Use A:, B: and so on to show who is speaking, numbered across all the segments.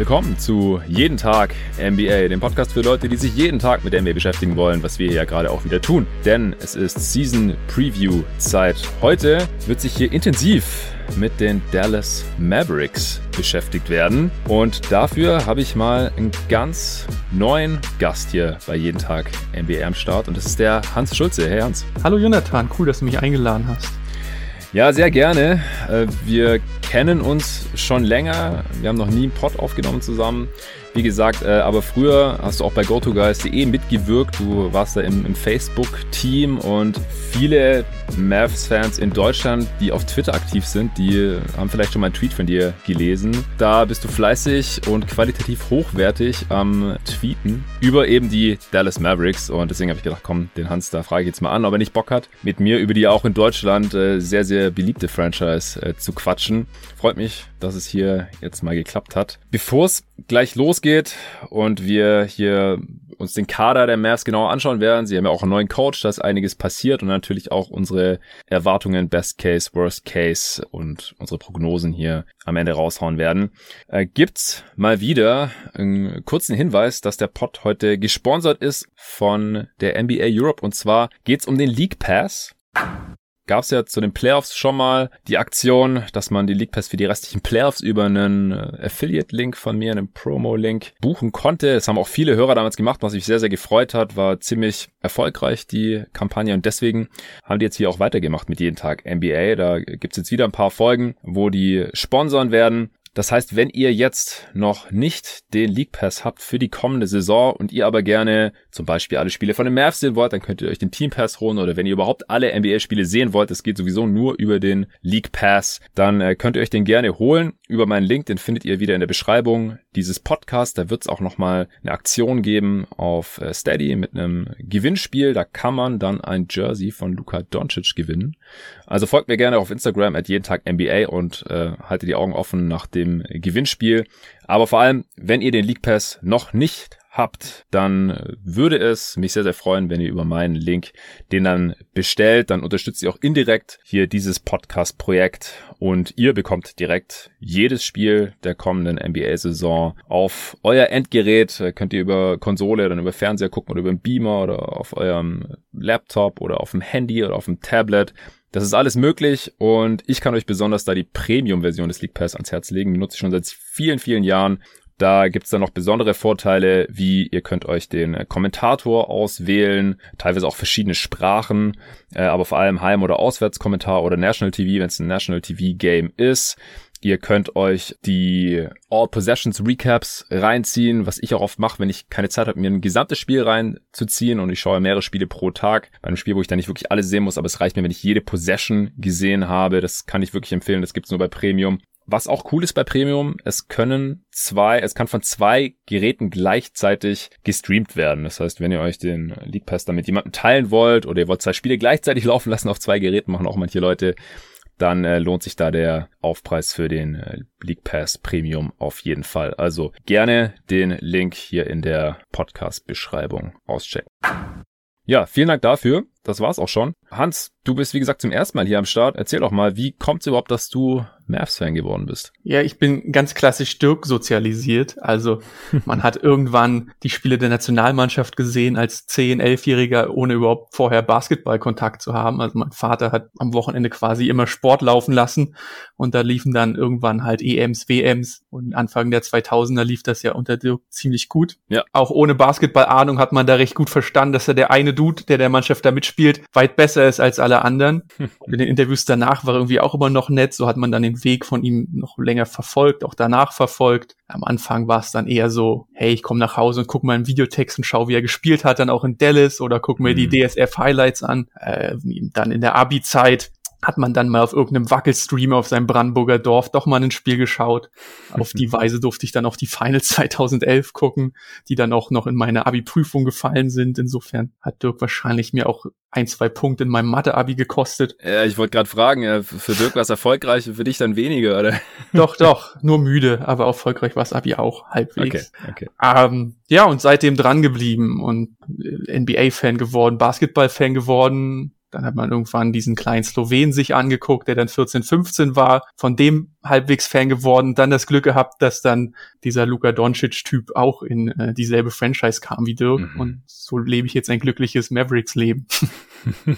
A: Willkommen zu Jeden Tag NBA, dem Podcast für Leute, die sich jeden Tag mit NBA beschäftigen wollen, was wir ja gerade auch wieder tun. Denn es ist Season Preview Zeit. Heute wird sich hier intensiv mit den Dallas Mavericks beschäftigt werden. Und dafür habe ich mal einen ganz neuen Gast hier bei Jeden Tag NBA am Start. Und das ist der Hans Schulze. Hey Hans.
B: Hallo Jonathan, cool, dass du mich eingeladen hast.
A: Ja, sehr gerne. Äh, wir kennen uns schon länger. Wir haben noch nie einen Pod aufgenommen zusammen. Wie gesagt, äh, aber früher hast du auch bei GoToGuys.de mitgewirkt. Du warst da im, im Facebook-Team und viele Mavs-Fans in Deutschland, die auf Twitter aktiv sind, die haben vielleicht schon mal einen Tweet von dir gelesen. Da bist du fleißig und qualitativ hochwertig am Tweeten über eben die Dallas Mavericks und deswegen habe ich gedacht, komm, den Hans, da frage ich jetzt mal an, ob er nicht Bock hat, mit mir über die auch in Deutschland äh, sehr, sehr beliebte Franchise äh, zu quatschen. Freut mich, dass es hier jetzt mal geklappt hat. Bevor es gleich losgeht und wir hier uns den Kader der Mavs genauer anschauen werden. Sie haben ja auch einen neuen Coach, da ist einiges passiert und natürlich auch unsere Erwartungen, Best Case, Worst Case und unsere Prognosen hier am Ende raushauen werden. Äh, gibt's mal wieder einen kurzen Hinweis, dass der Pod heute gesponsert ist von der NBA Europe und zwar geht's um den League Pass gab es ja zu den Playoffs schon mal die Aktion, dass man die League Pass für die restlichen Playoffs über einen äh, Affiliate-Link von mir, einen Promo-Link buchen konnte. Das haben auch viele Hörer damals gemacht, was mich sehr, sehr gefreut hat. War ziemlich erfolgreich, die Kampagne. Und deswegen haben die jetzt hier auch weitergemacht mit jeden Tag NBA. Da gibt's jetzt wieder ein paar Folgen, wo die sponsern werden. Das heißt, wenn ihr jetzt noch nicht den League Pass habt für die kommende Saison und ihr aber gerne zum Beispiel alle Spiele von den Mavs sehen wollt, dann könnt ihr euch den Team Pass holen oder wenn ihr überhaupt alle NBA-Spiele sehen wollt, das geht sowieso nur über den League Pass, dann äh, könnt ihr euch den gerne holen über meinen Link, den findet ihr wieder in der Beschreibung dieses Podcasts. Da wird es auch nochmal eine Aktion geben auf äh, Steady mit einem Gewinnspiel. Da kann man dann ein Jersey von Luka Doncic gewinnen. Also folgt mir gerne auf Instagram at jeden Tag NBA und äh, haltet die Augen offen nach dem Gewinnspiel. Aber vor allem, wenn ihr den League Pass noch nicht habt, dann würde es mich sehr, sehr freuen, wenn ihr über meinen Link den dann bestellt. Dann unterstützt ihr auch indirekt hier dieses Podcast-Projekt und ihr bekommt direkt jedes Spiel der kommenden NBA-Saison auf euer Endgerät. Könnt ihr über Konsole, dann über Fernseher gucken oder über einen Beamer oder auf eurem Laptop oder auf dem Handy oder auf dem Tablet. Das ist alles möglich und ich kann euch besonders da die Premium-Version des League Pass ans Herz legen. Die nutze ich schon seit vielen, vielen Jahren da gibt's dann noch besondere Vorteile, wie ihr könnt euch den äh, Kommentator auswählen, teilweise auch verschiedene Sprachen, äh, aber vor allem Heim- oder Auswärtskommentar oder National TV, wenn es ein National TV Game ist. Ihr könnt euch die All Possessions Recaps reinziehen, was ich auch oft mache, wenn ich keine Zeit habe, mir ein gesamtes Spiel reinzuziehen und ich schaue mehrere Spiele pro Tag. Bei einem Spiel, wo ich dann nicht wirklich alles sehen muss, aber es reicht mir, wenn ich jede Possession gesehen habe. Das kann ich wirklich empfehlen. Das gibt's nur bei Premium. Was auch cool ist bei Premium, es können zwei, es kann von zwei Geräten gleichzeitig gestreamt werden. Das heißt, wenn ihr euch den League Pass dann mit jemandem teilen wollt oder ihr wollt zwei Spiele gleichzeitig laufen lassen auf zwei Geräten, machen auch manche Leute, dann äh, lohnt sich da der Aufpreis für den äh, League Pass Premium auf jeden Fall. Also gerne den Link hier in der Podcast-Beschreibung auschecken. Ja, vielen Dank dafür. Das war's auch schon. Hans, du bist wie gesagt zum ersten Mal hier am Start. Erzähl doch mal, wie kommt es überhaupt, dass du Mavs-Fan geworden bist?
B: Ja, ich bin ganz klassisch Dirk sozialisiert. Also man hat irgendwann die Spiele der Nationalmannschaft gesehen als 10-, 11-Jähriger, ohne überhaupt vorher Basketballkontakt zu haben. Also mein Vater hat am Wochenende quasi immer Sport laufen lassen und da liefen dann irgendwann halt EMs, WMs und Anfang der 2000er lief das ja unter Dirk ziemlich gut. Ja. Auch ohne Basketball-Ahnung hat man da recht gut verstanden, dass er der eine Dude, der der Mannschaft da mitspielt, spielt, weit besser ist als alle anderen. Und in den Interviews danach war irgendwie auch immer noch nett. So hat man dann den Weg von ihm noch länger verfolgt, auch danach verfolgt. Am Anfang war es dann eher so, hey, ich komme nach Hause und gucke mal einen Videotext und schau, wie er gespielt hat, dann auch in Dallas oder guck mir die mhm. DSF-Highlights an. Äh, dann in der Abi-Zeit hat man dann mal auf irgendeinem Wackelstream auf seinem Brandenburger Dorf doch mal ein Spiel geschaut. Auf die Weise durfte ich dann auch die Finals 2011 gucken, die dann auch noch in meine Abi-Prüfung gefallen sind. Insofern hat Dirk wahrscheinlich mir auch ein, zwei Punkte in meinem Mathe-Abi gekostet.
A: Ja, ich wollte gerade fragen, für Dirk war es erfolgreich, für dich dann weniger, oder?
B: Doch, doch, nur müde, aber erfolgreich war es Abi auch, halbwegs.
A: Okay, okay.
B: Ähm, ja, und seitdem dran geblieben und äh, NBA-Fan geworden, Basketball-Fan geworden, dann hat man irgendwann diesen kleinen Slowen sich angeguckt, der dann 14, 15 war, von dem halbwegs Fan geworden, dann das Glück gehabt, dass dann dieser Luka Doncic-Typ auch in äh, dieselbe Franchise kam wie Dirk. Mhm. Und so lebe ich jetzt ein glückliches Mavericks-Leben.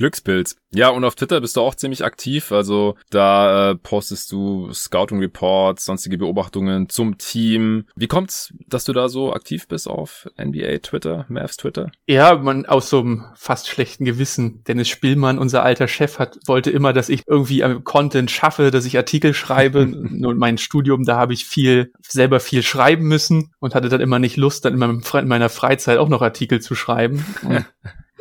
A: Glückspilz. Ja, und auf Twitter bist du auch ziemlich aktiv. Also da äh, postest du Scouting Reports, sonstige Beobachtungen zum Team. Wie kommt's, dass du da so aktiv bist auf NBA Twitter, Mavs Twitter?
B: Ja, man aus so einem fast schlechten Gewissen. Dennis Spielmann, unser alter Chef, hat wollte immer, dass ich irgendwie am Content schaffe, dass ich Artikel schreibe. und mein Studium, da habe ich viel selber viel schreiben müssen und hatte dann immer nicht Lust, dann in meiner Freizeit auch noch Artikel zu schreiben.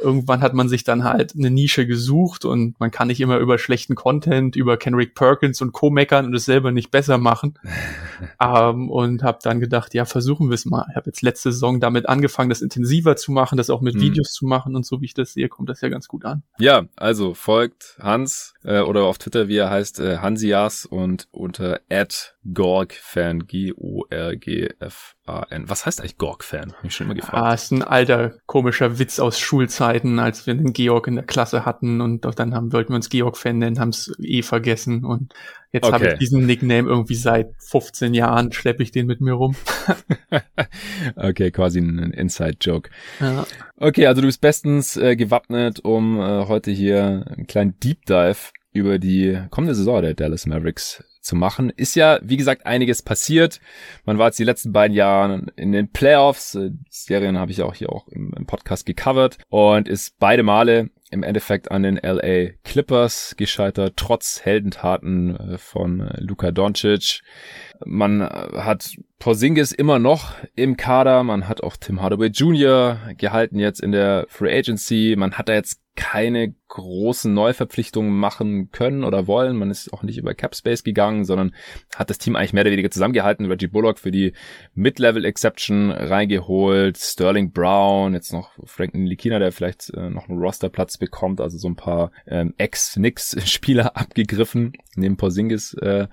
B: irgendwann hat man sich dann halt eine Nische gesucht und man kann nicht immer über schlechten Content, über Kenrick Perkins und Co. meckern und es selber nicht besser machen. ähm, und habe dann gedacht, ja, versuchen wir es mal. Ich habe jetzt letzte Saison damit angefangen, das intensiver zu machen, das auch mit mhm. Videos zu machen und so wie ich das sehe, kommt das ja ganz gut an.
A: Ja, also folgt Hans äh, oder auf Twitter, wie er heißt, äh, Hansias und unter @gorgfan G O R G F A N. Was heißt eigentlich Gorg-Fan? Hab ich schon immer gefragt.
B: Ah, ist ein alter komischer Witz aus Schulzeiten, als wir den Georg in der Klasse hatten und doch dann haben, wollten wir uns Georg-Fan nennen, haben es eh vergessen und jetzt okay. habe ich diesen Nickname irgendwie seit 15 Jahren, schleppe ich den mit mir rum.
A: okay, quasi ein Inside-Joke. Ja. Okay, also du bist bestens äh, gewappnet, um äh, heute hier einen kleinen Deep Dive über die kommende Saison der Dallas Mavericks zu machen. Ist ja, wie gesagt, einiges passiert. Man war jetzt die letzten beiden Jahre in den Playoffs. Die Serien habe ich auch hier auch im, im Podcast gecovert und ist beide Male im Endeffekt an den LA Clippers gescheitert, trotz Heldentaten äh, von äh, Luka Doncic. Man äh, hat Porzingis immer noch im Kader, man hat auch Tim Hardaway Jr. gehalten jetzt in der Free Agency, man hat da jetzt keine großen Neuverpflichtungen machen können oder wollen. Man ist auch nicht über Capspace gegangen, sondern hat das Team eigentlich mehr oder weniger zusammengehalten. Reggie Bullock für die Mid-Level Exception reingeholt, Sterling Brown, jetzt noch Frank Likina, der vielleicht äh, noch einen Rosterplatz bekommt, also so ein paar ähm, Ex-Nix-Spieler abgegriffen, neben Porzingis. Äh,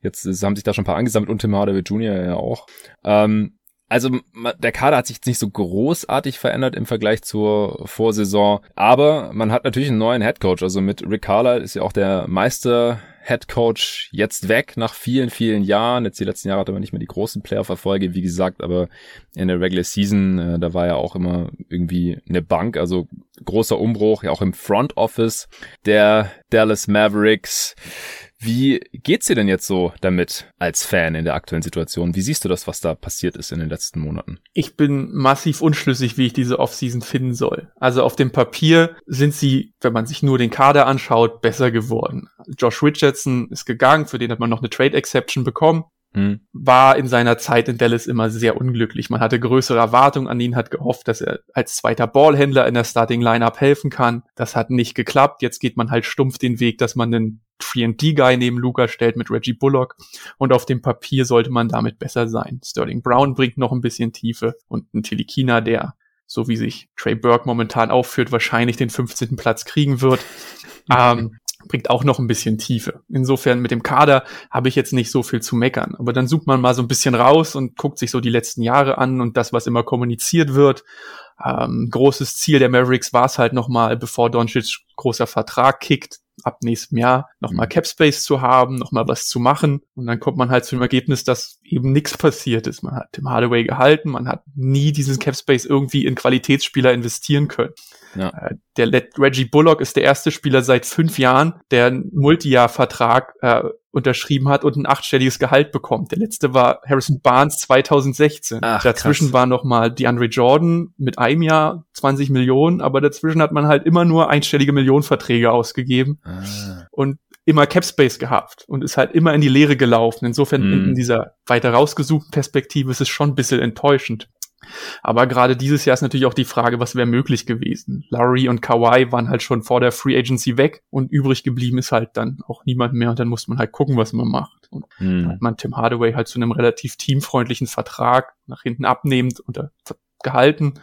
A: jetzt haben sich da schon ein paar angesammelt und Tim Hardaway Jr. ja auch. Ähm, also der Kader hat sich jetzt nicht so großartig verändert im Vergleich zur Vorsaison, aber man hat natürlich einen neuen Headcoach. Also mit Rick Carlisle ist ja auch der Meister Headcoach jetzt weg nach vielen, vielen Jahren. Jetzt die letzten Jahre hatte man nicht mehr die großen Playoff-Erfolge, wie gesagt, aber in der Regular Season, äh, da war ja auch immer irgendwie eine Bank, also großer Umbruch, ja auch im Front Office der Dallas Mavericks. Wie geht's dir denn jetzt so damit als Fan in der aktuellen Situation? Wie siehst du das, was da passiert ist in den letzten Monaten?
B: Ich bin massiv unschlüssig, wie ich diese Offseason finden soll. Also auf dem Papier sind sie, wenn man sich nur den Kader anschaut, besser geworden. Josh Richardson ist gegangen, für den hat man noch eine Trade Exception bekommen hm. war in seiner Zeit in Dallas immer sehr unglücklich. Man hatte größere Erwartungen an ihn, hat gehofft, dass er als zweiter Ballhändler in der Starting Lineup helfen kann. Das hat nicht geklappt. Jetzt geht man halt stumpf den Weg, dass man einen 3D-Guy neben Luca stellt mit Reggie Bullock und auf dem Papier sollte man damit besser sein. Sterling Brown bringt noch ein bisschen Tiefe und ein Tilikina, der so wie sich Trey Burke momentan aufführt, wahrscheinlich den 15. Platz kriegen wird. ähm, bringt auch noch ein bisschen Tiefe. Insofern mit dem Kader habe ich jetzt nicht so viel zu meckern. Aber dann sucht man mal so ein bisschen raus und guckt sich so die letzten Jahre an und das, was immer kommuniziert wird. Ähm, großes Ziel der Mavericks war es halt nochmal, bevor Doncic großer Vertrag kickt, ab nächstem Jahr nochmal mhm. Capspace zu haben, nochmal was zu machen. Und dann kommt man halt zu dem Ergebnis, dass eben nichts passiert ist. Man hat Tim Hardaway gehalten, man hat nie diesen Capspace irgendwie in Qualitätsspieler investieren können. Ja. Äh, der Reggie Bullock ist der erste Spieler seit fünf Jahren, der einen Multijahr-Vertrag äh, unterschrieben hat und ein achtstelliges Gehalt bekommt. Der letzte war Harrison Barnes 2016. Ach, dazwischen krass. war noch mal DeAndre Jordan mit einem Jahr 20 Millionen, aber dazwischen hat man halt immer nur einstellige Millionenverträge ausgegeben ah. und immer Capspace gehabt und ist halt immer in die Leere gelaufen. Insofern mm. in, in dieser weiter rausgesuchten Perspektive ist es schon ein bisschen enttäuschend. Aber gerade dieses Jahr ist natürlich auch die Frage, was wäre möglich gewesen. Larry und Kawhi waren halt schon vor der Free Agency weg und übrig geblieben ist halt dann auch niemand mehr und dann muss man halt gucken, was man macht. Und hm. hat man Tim Hardaway halt zu einem relativ teamfreundlichen Vertrag nach hinten abnehmend unter gehalten.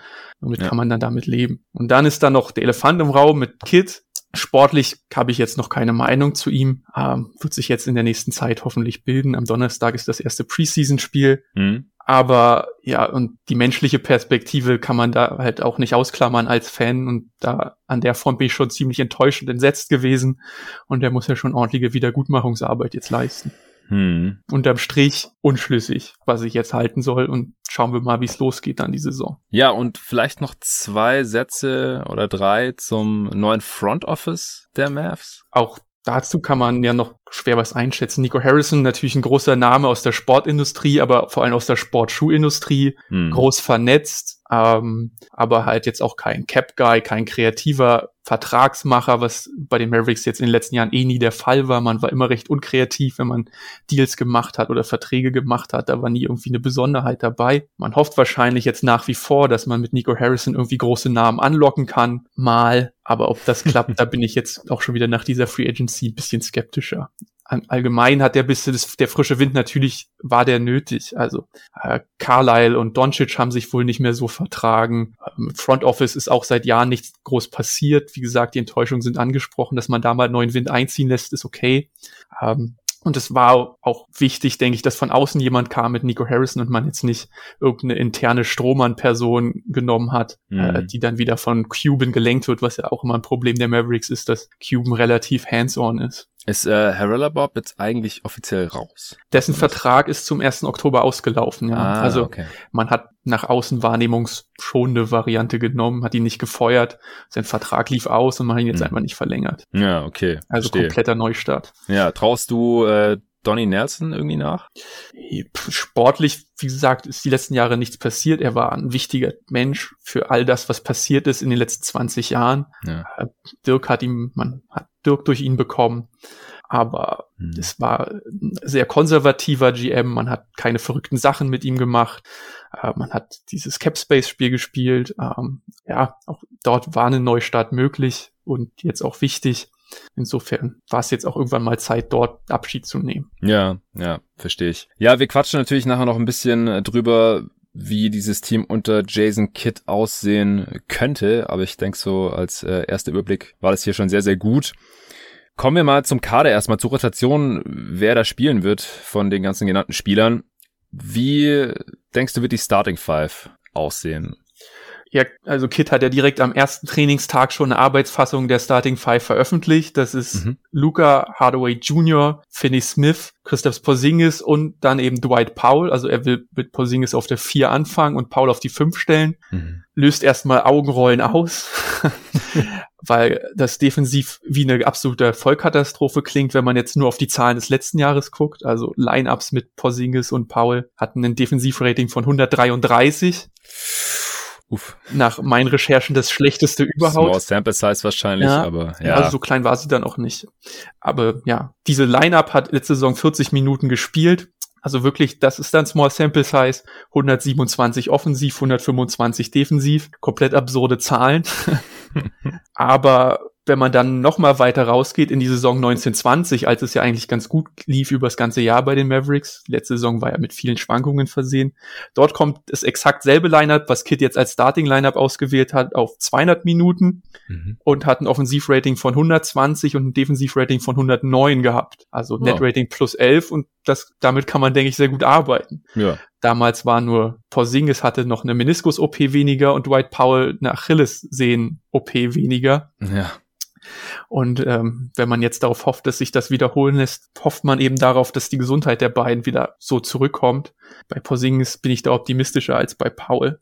B: Damit ja. kann man dann damit leben. Und dann ist da noch der Elefant im Raum mit Kid. Sportlich habe ich jetzt noch keine Meinung zu ihm. Ähm, wird sich jetzt in der nächsten Zeit hoffentlich bilden. Am Donnerstag ist das erste Preseason-Spiel. Mhm. Aber ja, und die menschliche Perspektive kann man da halt auch nicht ausklammern als Fan. Und da an der Front bin ich schon ziemlich enttäuscht und entsetzt gewesen. Und der muss ja schon ordentliche Wiedergutmachungsarbeit jetzt leisten. Hm. Unterm Strich unschlüssig, was ich jetzt halten soll. Und schauen wir mal, wie es losgeht dann die Saison.
A: Ja, und vielleicht noch zwei Sätze oder drei zum neuen Front Office der Mavs.
B: Auch dazu kann man ja noch schwer was einschätzen. Nico Harrison, natürlich ein großer Name aus der Sportindustrie, aber vor allem aus der Sportschuhindustrie, hm. groß vernetzt, ähm, aber halt jetzt auch kein Cap-Guy, kein kreativer Vertragsmacher, was bei den Mavericks jetzt in den letzten Jahren eh nie der Fall war. Man war immer recht unkreativ, wenn man Deals gemacht hat oder Verträge gemacht hat. Da war nie irgendwie eine Besonderheit dabei. Man hofft wahrscheinlich jetzt nach wie vor, dass man mit Nico Harrison irgendwie große Namen anlocken kann. Mal. Aber ob das klappt, da bin ich jetzt auch schon wieder nach dieser Free Agency ein bisschen skeptischer allgemein hat der bisschen das, der frische Wind natürlich war der nötig. Also äh, Carlyle und Doncic haben sich wohl nicht mehr so vertragen. Ähm, Front Office ist auch seit Jahren nichts groß passiert. Wie gesagt, die Enttäuschungen sind angesprochen, dass man da mal neuen Wind einziehen lässt, ist okay. Ähm, und es war auch wichtig, denke ich, dass von außen jemand kam mit Nico Harrison und man jetzt nicht irgendeine interne Strohmann-Person genommen hat, äh, mhm. äh, die dann wieder von Cuban gelenkt wird, was ja auch immer ein Problem der Mavericks ist, dass Cuban relativ hands-on ist.
A: Ist äh, Harrella Bob jetzt eigentlich offiziell raus?
B: Dessen Vertrag ist zum 1. Oktober ausgelaufen, ja. Ah, also okay. man hat nach außen wahrnehmungsschonende Variante genommen, hat ihn nicht gefeuert, sein Vertrag lief aus und man hat ihn jetzt hm. einfach nicht verlängert.
A: Ja, okay.
B: Also verstehe. kompletter Neustart.
A: Ja, traust du äh, Donny Nelson irgendwie nach?
B: Sportlich, wie gesagt, ist die letzten Jahre nichts passiert. Er war ein wichtiger Mensch für all das, was passiert ist in den letzten 20 Jahren. Ja. Äh, Dirk hat ihm, man hat Dirk durch ihn bekommen. Aber hm. es war ein sehr konservativer GM. Man hat keine verrückten Sachen mit ihm gemacht. Äh, man hat dieses Capspace-Spiel gespielt. Ähm, ja, auch dort war eine Neustart möglich und jetzt auch wichtig. Insofern war es jetzt auch irgendwann mal Zeit, dort Abschied zu nehmen.
A: Ja, ja, verstehe ich. Ja, wir quatschen natürlich nachher noch ein bisschen drüber, wie dieses Team unter Jason Kidd aussehen könnte. Aber ich denke so als äh, erster Überblick war das hier schon sehr, sehr gut. Kommen wir mal zum Kader erstmal zur Rotation, wer da spielen wird von den ganzen genannten Spielern. Wie denkst du, wird die Starting Five aussehen?
B: Ja, also Kit hat ja direkt am ersten Trainingstag schon eine Arbeitsfassung der Starting Five veröffentlicht. Das ist mhm. Luca Hardaway Jr., Finney Smith, Christoph Porzingis und dann eben Dwight Powell. Also er will mit Porzingis auf der vier anfangen und Powell auf die fünf stellen. Mhm. Löst erstmal Augenrollen aus, weil das defensiv wie eine absolute Vollkatastrophe klingt, wenn man jetzt nur auf die Zahlen des letzten Jahres guckt. Also Lineups mit Porzingis und Powell hatten ein Defensivrating von 133. Uff. Nach meinen Recherchen das schlechteste überhaupt.
A: Small Sample Size wahrscheinlich, ja, aber ja.
B: Also so klein war sie dann auch nicht. Aber ja, diese Lineup hat letzte Saison 40 Minuten gespielt. Also wirklich, das ist dann Small Sample Size, 127 offensiv, 125 defensiv, komplett absurde Zahlen. aber wenn man dann noch mal weiter rausgeht in die Saison 1920, als es ja eigentlich ganz gut lief über das ganze Jahr bei den Mavericks, letzte Saison war ja mit vielen Schwankungen versehen. Dort kommt das exakt selbe Lineup, was Kit jetzt als Starting Lineup ausgewählt hat, auf 200 Minuten mhm. und hat ein Offensivrating von 120 und ein Defensivrating von 109 gehabt. Also wow. Netrating plus 11 und das damit kann man denke ich sehr gut arbeiten. Ja. Damals war nur Porzingis hatte noch eine Meniskus-OP weniger und Dwight Powell eine Achillessehnen-OP weniger. Ja. Und ähm, wenn man jetzt darauf hofft, dass sich das wiederholen lässt, hofft man eben darauf, dass die Gesundheit der beiden wieder so zurückkommt. Bei Porzingis bin ich da optimistischer als bei Paul.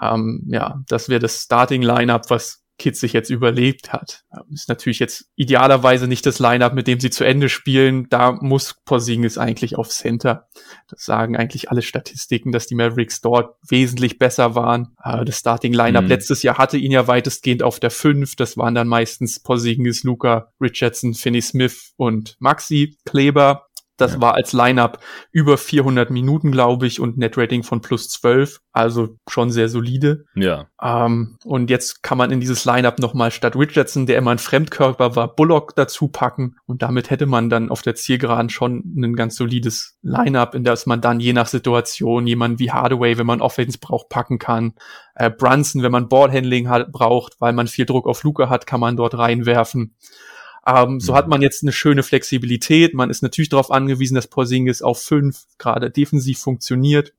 B: Ähm, ja, das wäre das Starting Lineup, was Kids sich jetzt überlebt hat. Ist natürlich jetzt idealerweise nicht das Lineup, mit dem sie zu Ende spielen. Da muss Porzingis eigentlich auf Center. Das sagen eigentlich alle Statistiken, dass die Mavericks dort wesentlich besser waren. Äh, das Starting Lineup mhm. letztes Jahr hatte ihn ja weitestgehend auf der 5. Das waren dann meistens Porzingis, Luca, Richardson, Finney Smith und Maxi Kleber. Das ja. war als Lineup über 400 Minuten, glaube ich, und Netrating von plus 12. Also schon sehr solide.
A: Ja.
B: Ähm, und jetzt kann man in dieses Lineup nochmal statt Richardson, der immer ein Fremdkörper war, Bullock dazu packen. Und damit hätte man dann auf der Zielgeraden schon ein ganz solides Lineup, in das man dann je nach Situation jemanden wie Hardaway, wenn man Offense braucht, packen kann. Äh, Brunson, wenn man Ballhandling hat, braucht, weil man viel Druck auf Luca hat, kann man dort reinwerfen. Ähm, so hat mhm. man jetzt eine schöne Flexibilität. Man ist natürlich darauf angewiesen, dass Porzingis auf fünf gerade defensiv funktioniert.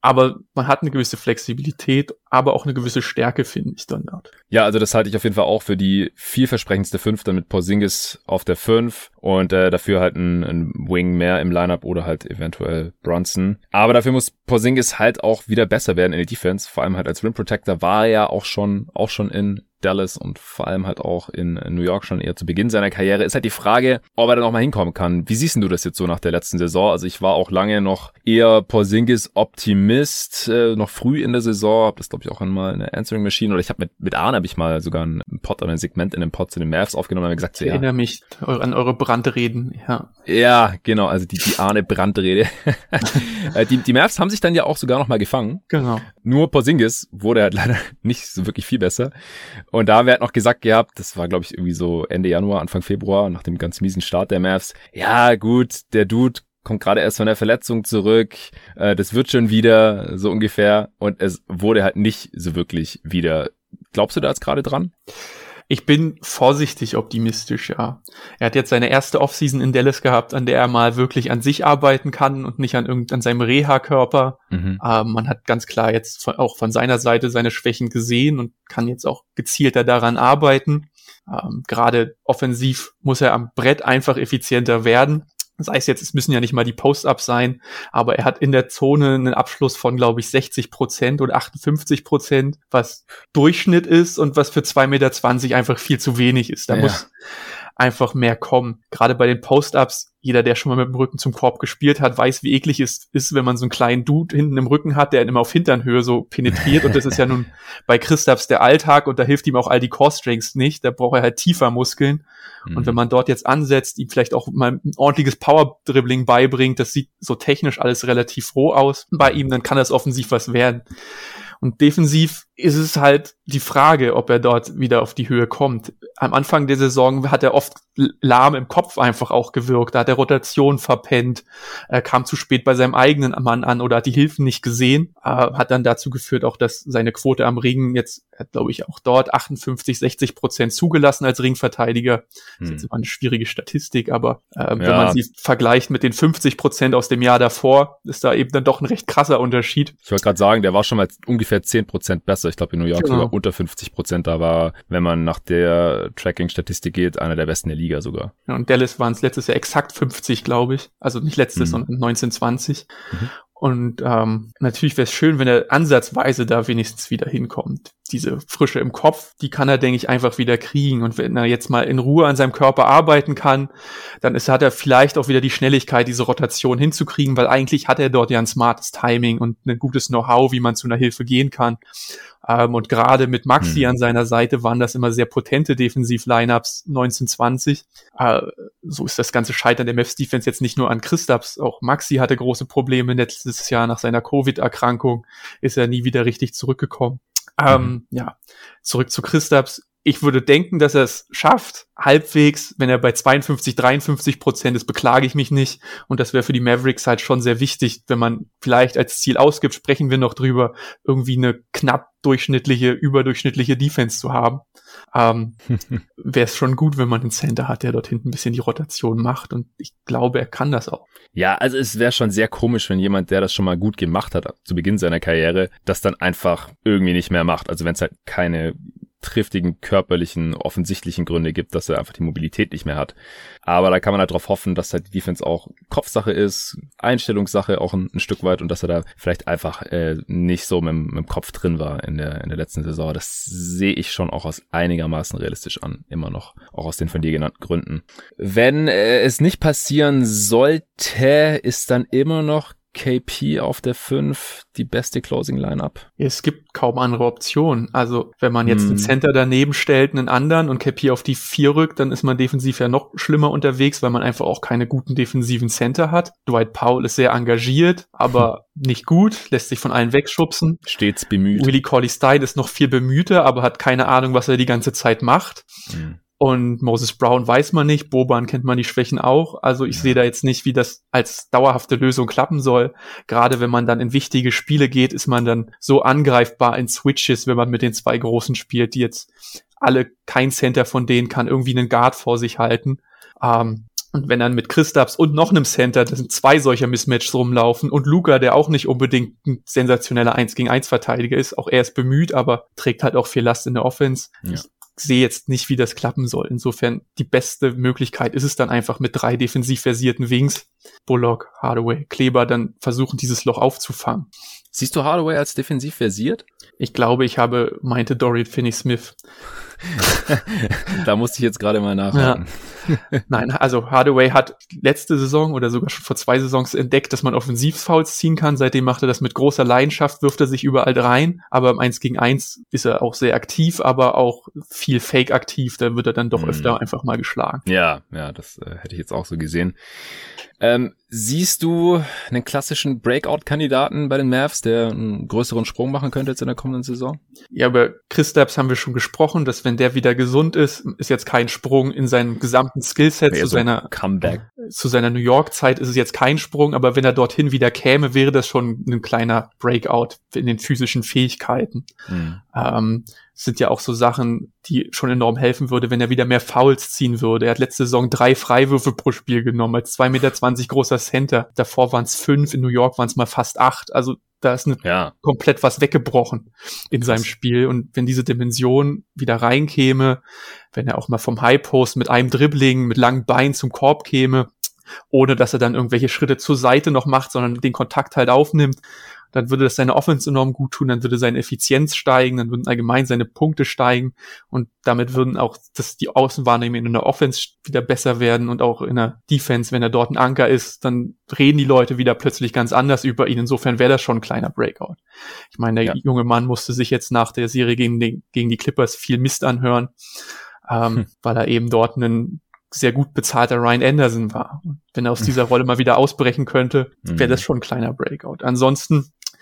B: Aber man hat eine gewisse Flexibilität, aber auch eine gewisse Stärke, finde ich dann dort.
A: Ja, also das halte ich auf jeden Fall auch für die vielversprechendste Fünf, dann mit Porzingis auf der Fünf und äh, dafür halt ein, ein Wing mehr im Lineup oder halt eventuell Bronson. Aber dafür muss Porzingis halt auch wieder besser werden in der Defense. Vor allem halt als Rim Protector war er ja auch schon, auch schon in Dallas und vor allem halt auch in New York schon eher zu Beginn seiner Karriere, ist halt die Frage, ob er da nochmal hinkommen kann. Wie siehst du das jetzt so nach der letzten Saison? Also ich war auch lange noch eher Porzingis Optimist, äh, noch früh in der Saison, hab das glaube ich auch einmal in der Answering Machine oder ich habe mit, mit Arne habe ich mal sogar einen Pod oder ein Segment in dem Pod zu den Mavs aufgenommen und gesagt,
B: ich erinnere ja, mich an eure Brandreden, ja.
A: Ja, genau, also die, die Arne Brandrede. Äh, die, die Mavs haben sich dann ja auch sogar noch mal gefangen.
B: Genau.
A: Nur Porzingis wurde halt leider nicht so wirklich viel besser. Und da wird noch gesagt gehabt, das war glaube ich irgendwie so Ende Januar, Anfang Februar, nach dem ganz miesen Start der Mavs. Ja, gut, der Dude kommt gerade erst von der Verletzung zurück, äh, das wird schon wieder, so ungefähr. Und es wurde halt nicht so wirklich wieder. Glaubst du da jetzt gerade dran?
B: Ich bin vorsichtig optimistisch, ja. Er hat jetzt seine erste Offseason in Dallas gehabt, an der er mal wirklich an sich arbeiten kann und nicht an irgend an seinem Reha-Körper. Mhm. Ähm, man hat ganz klar jetzt von, auch von seiner Seite seine Schwächen gesehen und kann jetzt auch gezielter daran arbeiten. Ähm, Gerade offensiv muss er am Brett einfach effizienter werden. Sei es jetzt, es müssen ja nicht mal die Post-Ups sein, aber er hat in der Zone einen Abschluss von, glaube ich, 60 Prozent oder 58 Prozent, was Durchschnitt ist und was für 2,20 Meter einfach viel zu wenig ist. Da ja. muss einfach mehr kommen. Gerade bei den Post-Ups, jeder, der schon mal mit dem Rücken zum Korb gespielt hat, weiß, wie eklig es ist, wenn man so einen kleinen Dude hinten im Rücken hat, der immer auf Hinternhöhe so penetriert. und das ist ja nun bei Christaps der Alltag und da hilft ihm auch all die Core-Strengths nicht. Da braucht er halt tiefer Muskeln. Mhm. Und wenn man dort jetzt ansetzt, ihm vielleicht auch mal ein ordentliches Power-Dribbling beibringt, das sieht so technisch alles relativ roh aus bei ihm, dann kann das offensiv was werden. Und defensiv ist es halt die Frage, ob er dort wieder auf die Höhe kommt. Am Anfang der Saison hat er oft lahm im Kopf einfach auch gewirkt. Da hat er Rotation verpennt, er kam zu spät bei seinem eigenen Mann an oder hat die Hilfen nicht gesehen. Äh, hat dann dazu geführt auch, dass seine Quote am Ring jetzt, glaube ich, auch dort 58, 60 Prozent zugelassen als Ringverteidiger. Das ist jetzt hm. immer eine schwierige Statistik, aber äh, ja. wenn man sie vergleicht mit den 50 Prozent aus dem Jahr davor, ist da eben dann doch ein recht krasser Unterschied.
A: Ich wollte gerade sagen, der war schon mal ungefähr 10 Prozent besser besser. Ich glaube, in New York genau. sogar unter 50 Prozent. Da war, wenn man nach der Tracking-Statistik geht, einer der besten der Liga sogar.
B: Ja, und Dallas waren es letztes Jahr exakt 50, glaube ich. Also nicht letztes, mhm. sondern 1920. Mhm. Und ähm, natürlich wäre es schön, wenn er ansatzweise da wenigstens wieder hinkommt. Diese Frische im Kopf, die kann er, denke ich, einfach wieder kriegen. Und wenn er jetzt mal in Ruhe an seinem Körper arbeiten kann, dann ist, hat er vielleicht auch wieder die Schnelligkeit, diese Rotation hinzukriegen, weil eigentlich hat er dort ja ein smartes Timing und ein gutes Know-how, wie man zu einer Hilfe gehen kann. Ähm, und gerade mit Maxi mhm. an seiner Seite waren das immer sehr potente Defensiv-Lineups 1920. Äh, so ist das ganze Scheitern der Mavs Defense jetzt nicht nur an Christaps. Auch Maxi hatte große Probleme letztes Jahr nach seiner Covid-Erkrankung. Ist er nie wieder richtig zurückgekommen. Ähm, mhm. Ja, zurück zu Christaps ich würde denken, dass er es schafft, halbwegs, wenn er bei 52, 53 Prozent ist, beklage ich mich nicht. Und das wäre für die Mavericks halt schon sehr wichtig, wenn man vielleicht als Ziel ausgibt, sprechen wir noch drüber, irgendwie eine knapp durchschnittliche, überdurchschnittliche Defense zu haben. Ähm, wäre es schon gut, wenn man einen Center hat, der dort hinten ein bisschen die Rotation macht. Und ich glaube, er kann das auch.
A: Ja, also es wäre schon sehr komisch, wenn jemand, der das schon mal gut gemacht hat zu Beginn seiner Karriere, das dann einfach irgendwie nicht mehr macht. Also wenn es halt keine triftigen, körperlichen, offensichtlichen Gründe gibt, dass er einfach die Mobilität nicht mehr hat. Aber da kann man halt darauf hoffen, dass halt die Defense auch Kopfsache ist, Einstellungssache auch ein, ein Stück weit und dass er da vielleicht einfach äh, nicht so mit, mit dem Kopf drin war in der, in der letzten Saison. Das sehe ich schon auch aus einigermaßen realistisch an, immer noch, auch aus den von dir genannten Gründen. Wenn äh, es nicht passieren sollte, ist dann immer noch KP auf der 5 die beste Closing Lineup?
B: Es gibt kaum andere Optionen. Also, wenn man jetzt hm. einen Center daneben stellt, einen anderen und KP auf die 4 rückt, dann ist man defensiv ja noch schlimmer unterwegs, weil man einfach auch keine guten defensiven Center hat. Dwight Powell ist sehr engagiert, aber hm. nicht gut, lässt sich von allen wegschubsen.
A: Stets bemüht.
B: Willie Colley Stein ist noch viel bemühter, aber hat keine Ahnung, was er die ganze Zeit macht. Hm. Und Moses Brown weiß man nicht, Boban kennt man die Schwächen auch. Also ich ja. sehe da jetzt nicht, wie das als dauerhafte Lösung klappen soll. Gerade wenn man dann in wichtige Spiele geht, ist man dann so angreifbar in Switches, wenn man mit den zwei Großen spielt, die jetzt alle, kein Center von denen kann irgendwie einen Guard vor sich halten. Ähm, und wenn dann mit Christaps und noch einem Center, das sind zwei solcher Mismatches rumlaufen und Luca, der auch nicht unbedingt ein sensationeller 1 gegen 1 Verteidiger ist, auch er ist bemüht, aber trägt halt auch viel Last in der Offense. Ja sehe jetzt nicht, wie das klappen soll. Insofern die beste Möglichkeit ist es dann einfach mit drei defensiv versierten Wings, Bullock, Hardaway, Kleber, dann versuchen, dieses Loch aufzufangen.
A: Siehst du Hardaway als defensiv versiert?
B: Ich glaube, ich habe, meinte Dorian Finney-Smith.
A: da musste ich jetzt gerade mal nachhaken.
B: Ja. Nein, also Hardaway hat letzte Saison oder sogar schon vor zwei Saisons entdeckt, dass man Offensivfouls ziehen kann. Seitdem macht er das mit großer Leidenschaft, wirft er sich überall rein. Aber im 1 gegen 1 ist er auch sehr aktiv, aber auch viel Fake aktiv. Da wird er dann doch mhm. öfter einfach mal geschlagen.
A: Ja, ja, das äh, hätte ich jetzt auch so gesehen. Ähm, siehst du einen klassischen Breakout-Kandidaten bei den Mavs, der einen größeren Sprung machen könnte jetzt in der kommenden Saison?
B: Ja, über Chris Dabbs haben wir schon gesprochen, dass wenn der wieder gesund ist, ist jetzt kein Sprung in seinem gesamten Skillset ja, zu so seiner
A: Comeback.
B: Zu seiner New York-Zeit ist es jetzt kein Sprung, aber wenn er dorthin wieder käme, wäre das schon ein kleiner Breakout in den physischen Fähigkeiten. Mhm. Ähm, sind ja auch so Sachen, die schon enorm helfen würde, wenn er wieder mehr Fouls ziehen würde. Er hat letzte Saison drei Freiwürfe pro Spiel genommen, als zwei Meter zwanzig großer Center. Davor waren es fünf, in New York waren es mal fast acht. Also da ist eine, ja. komplett was weggebrochen in seinem Spiel. Und wenn diese Dimension wieder reinkäme, wenn er auch mal vom High Post mit einem Dribbling, mit langen Beinen zum Korb käme, ohne dass er dann irgendwelche Schritte zur Seite noch macht, sondern den Kontakt halt aufnimmt dann würde das seine Offense enorm gut tun, dann würde seine Effizienz steigen, dann würden allgemein seine Punkte steigen und damit würden auch das, die Außenwahrnehmung in der Offense wieder besser werden und auch in der Defense, wenn er dort ein Anker ist, dann reden die Leute wieder plötzlich ganz anders über ihn. Insofern wäre das schon ein kleiner Breakout. Ich meine, der ja. junge Mann musste sich jetzt nach der Serie gegen, den, gegen die Clippers viel Mist anhören, ähm, hm. weil er eben dort einen sehr gut bezahlter Ryan Anderson war. Wenn er aus dieser Rolle mal wieder ausbrechen könnte, wäre das mhm. schon ein kleiner Breakout. Ansonsten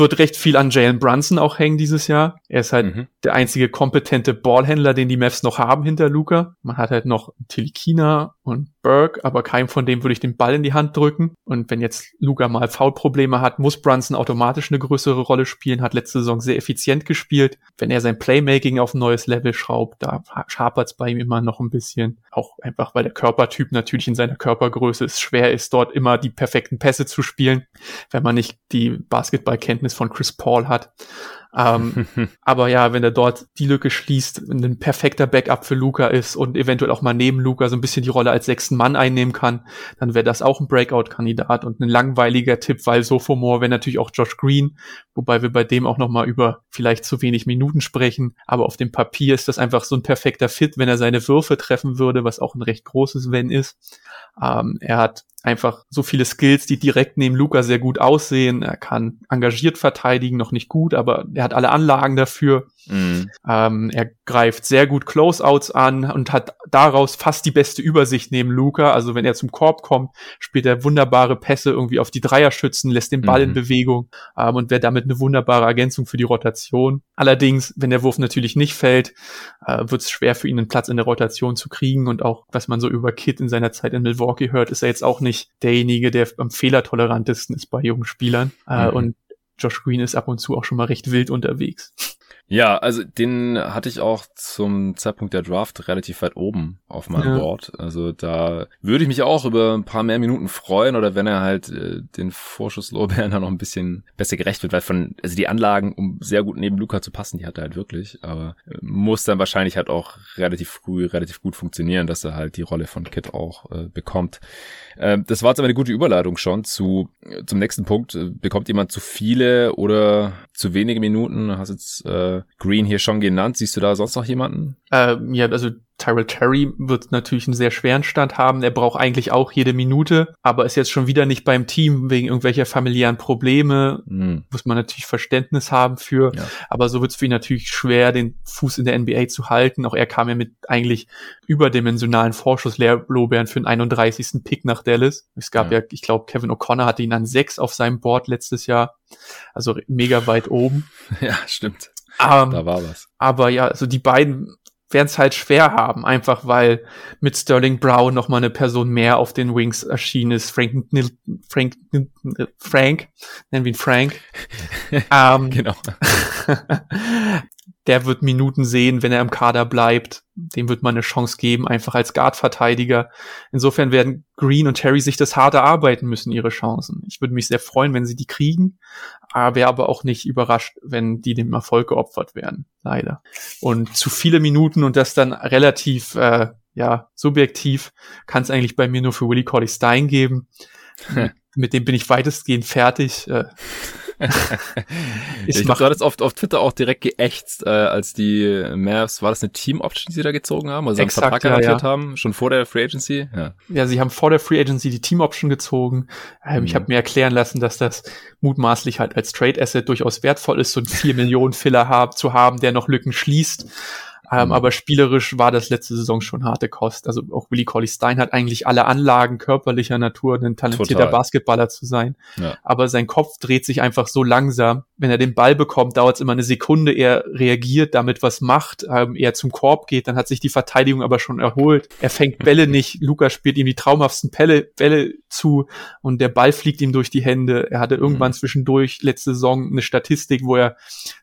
B: wird recht viel an Jalen Brunson auch hängen dieses Jahr. Er ist halt mhm. der einzige kompetente Ballhändler, den die Mavs noch haben hinter Luca. Man hat halt noch Tilikina und Burke, aber keinem von dem würde ich den Ball in die Hand drücken. Und wenn jetzt Luca mal Foulprobleme hat, muss Brunson automatisch eine größere Rolle spielen, hat letzte Saison sehr effizient gespielt. Wenn er sein Playmaking auf ein neues Level schraubt, da schapert es bei ihm immer noch ein bisschen. Auch einfach, weil der Körpertyp natürlich in seiner Körpergröße es schwer ist, dort immer die perfekten Pässe zu spielen, wenn man nicht die Basketballkenntnis von Chris Paul hat. Ähm, aber ja, wenn er dort die Lücke schließt, ein perfekter Backup für Luca ist und eventuell auch mal neben Luca so ein bisschen die Rolle als sechsten Mann einnehmen kann, dann wäre das auch ein Breakout-Kandidat und ein langweiliger Tipp, weil Sophomore wäre natürlich auch Josh Green, wobei wir bei dem auch nochmal über vielleicht zu wenig Minuten sprechen. Aber auf dem Papier ist das einfach so ein perfekter Fit, wenn er seine Würfe treffen würde, was auch ein recht großes Wenn ist. Ähm, er hat einfach so viele Skills, die direkt neben Luca sehr gut aussehen. Er kann engagiert verteidigen, noch nicht gut, aber er hat alle Anlagen dafür. Mhm. Ähm, er greift sehr gut Closeouts an und hat daraus fast die beste Übersicht neben Luca. Also wenn er zum Korb kommt, spielt er wunderbare Pässe irgendwie auf die Dreierschützen, lässt den Ball mhm. in Bewegung ähm, und wäre damit eine wunderbare Ergänzung für die Rotation. Allerdings, wenn der Wurf natürlich nicht fällt, äh, wird es schwer für ihn einen Platz in der Rotation zu kriegen und auch, was man so über Kit in seiner Zeit in Milwaukee hört, ist er jetzt auch nicht derjenige, der am fehlertolerantesten ist bei jungen Spielern. Äh, mhm. Und Josh Green ist ab und zu auch schon mal recht wild unterwegs.
A: Ja, also den hatte ich auch zum Zeitpunkt der Draft relativ weit oben auf meinem ja. Board. Also da würde ich mich auch über ein paar mehr Minuten freuen oder wenn er halt äh, den Vorschusslorbeeren dann noch ein bisschen besser gerecht wird, weil von, also die Anlagen, um sehr gut neben Luca zu passen, die hat er halt wirklich, aber äh, muss dann wahrscheinlich halt auch relativ früh, relativ gut funktionieren, dass er halt die Rolle von Kit auch äh, bekommt. Äh, das war jetzt aber eine gute Überleitung schon zu, äh, zum nächsten Punkt. Bekommt jemand zu viele oder zu wenige Minuten? Hast jetzt äh, Green hier schon genannt. Siehst du da sonst noch jemanden?
B: Ähm, ja, also Tyrell Terry wird natürlich einen sehr schweren Stand haben. Er braucht eigentlich auch jede Minute, aber ist jetzt schon wieder nicht beim Team wegen irgendwelcher familiären Probleme. Mhm. Muss man natürlich Verständnis haben für. Ja. Aber so wird es für ihn natürlich schwer, den Fuß in der NBA zu halten. Auch er kam ja mit eigentlich überdimensionalen Vorschusslorbeeren für den 31. Pick nach Dallas. Es gab ja, ja ich glaube, Kevin O'Connor hatte ihn an sechs auf seinem Board letztes Jahr. Also mega weit oben.
A: Ja, stimmt.
B: Um, ähm, da war was. Aber ja, also die beiden werden es halt schwer haben, einfach weil mit Sterling Brown noch mal eine Person mehr auf den Wings erschienen ist. Frank, Frank, Frank, nennen wir ihn Frank. ähm, genau. der wird Minuten sehen, wenn er im Kader bleibt. Dem wird man eine Chance geben, einfach als Guard-Verteidiger. Insofern werden Green und Terry sich das hart erarbeiten müssen, ihre Chancen. Ich würde mich sehr freuen, wenn sie die kriegen, wäre aber auch nicht überrascht, wenn die dem Erfolg geopfert werden, leider. Und zu viele Minuten und das dann relativ, äh, ja, subjektiv, kann es eigentlich bei mir nur für Willie Cordy Stein geben. Mit dem bin ich weitestgehend fertig. Äh,
A: ich mach, du hattest oft auf Twitter auch direkt geächtzt, äh, als die Mavs, war das eine Team-Option, die sie da gezogen haben? Also Exakt, einen Vertrag garantiert ja, ja. haben, schon vor der Free Agency?
B: Ja. ja, sie haben vor der Free Agency die Team-Option gezogen. Ähm, mhm. Ich habe mir erklären lassen, dass das mutmaßlich halt als Trade-Asset durchaus wertvoll ist, so einen 4 Millionen Filler hab, zu haben, der noch Lücken schließt. Ähm, mhm. Aber spielerisch war das letzte Saison schon harte Kost. Also auch Willie Colley Stein hat eigentlich alle Anlagen körperlicher Natur, ein talentierter Total. Basketballer zu sein. Ja. Aber sein Kopf dreht sich einfach so langsam. Wenn er den Ball bekommt, dauert es immer eine Sekunde. Er reagiert, damit was macht. Ähm, er zum Korb geht, dann hat sich die Verteidigung aber schon erholt. Er fängt Bälle nicht. Lukas spielt ihm die traumhaftesten Bälle, Bälle zu und der Ball fliegt ihm durch die Hände. Er hatte irgendwann mhm. zwischendurch letzte Saison eine Statistik, wo er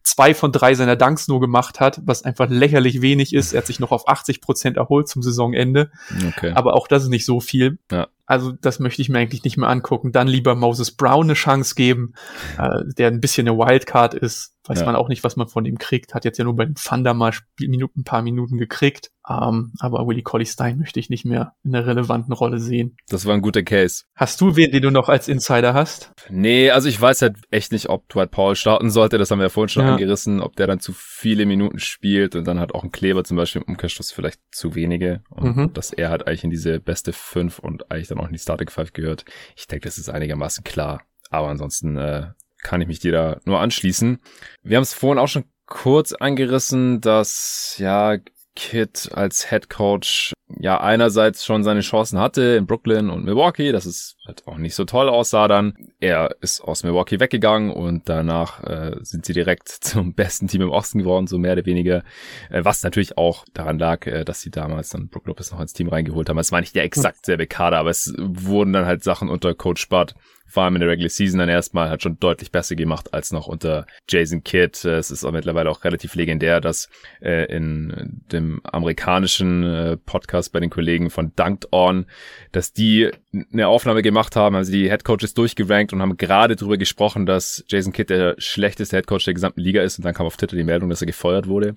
B: zwei von drei seiner Dunks nur gemacht hat, was einfach lächerlich wenig ist. Er hat sich noch auf 80 Prozent erholt zum Saisonende. Okay. Aber auch das ist nicht so viel. Ja. Also das möchte ich mir eigentlich nicht mehr angucken. Dann lieber Moses Brown eine Chance geben, äh, der ein bisschen eine Wildcard ist. Weiß ja. man auch nicht, was man von ihm kriegt. Hat jetzt ja nur bei Thunder mal Minuten, ein paar Minuten gekriegt. Um, ähm, aber Willie Colley Stein möchte ich nicht mehr in einer relevanten Rolle sehen.
A: Das war ein guter Case.
B: Hast du wen, den du noch als Insider hast?
A: Nee, also ich weiß halt echt nicht, ob Dwight Paul starten sollte. Das haben wir ja vorhin schon ja. angerissen. Ob der dann zu viele Minuten spielt und dann hat auch ein Kleber zum Beispiel im Umkehrschluss vielleicht zu wenige. Und mhm. dass er halt eigentlich in diese beste fünf und eigentlich dann auch in die Starting Five gehört. Ich denke, das ist einigermaßen klar. Aber ansonsten äh, kann ich mich dir da nur anschließen. Wir haben es vorhin auch schon kurz angerissen, dass ja Kid als Head Coach ja einerseits schon seine Chancen hatte in Brooklyn und Milwaukee, dass es halt auch nicht so toll aussah dann. Er ist aus Milwaukee weggegangen und danach äh, sind sie direkt zum besten Team im Osten geworden, so mehr oder weniger. Äh, was natürlich auch daran lag, äh, dass sie damals dann Brook Lopez noch ins Team reingeholt haben. Es war nicht der exakt selbe Kader, aber es wurden dann halt Sachen unter Coach Bud vor allem in der Regular Season dann erstmal hat schon deutlich besser gemacht als noch unter Jason Kidd. Es ist auch mittlerweile auch relativ legendär, dass äh, in dem amerikanischen äh, Podcast bei den Kollegen von Dunked On, dass die eine Aufnahme gemacht haben, also die Head Coaches durchgerankt und haben gerade darüber gesprochen, dass Jason Kidd der schlechteste Head Coach der gesamten Liga ist und dann kam auf Twitter die Meldung, dass er gefeuert wurde.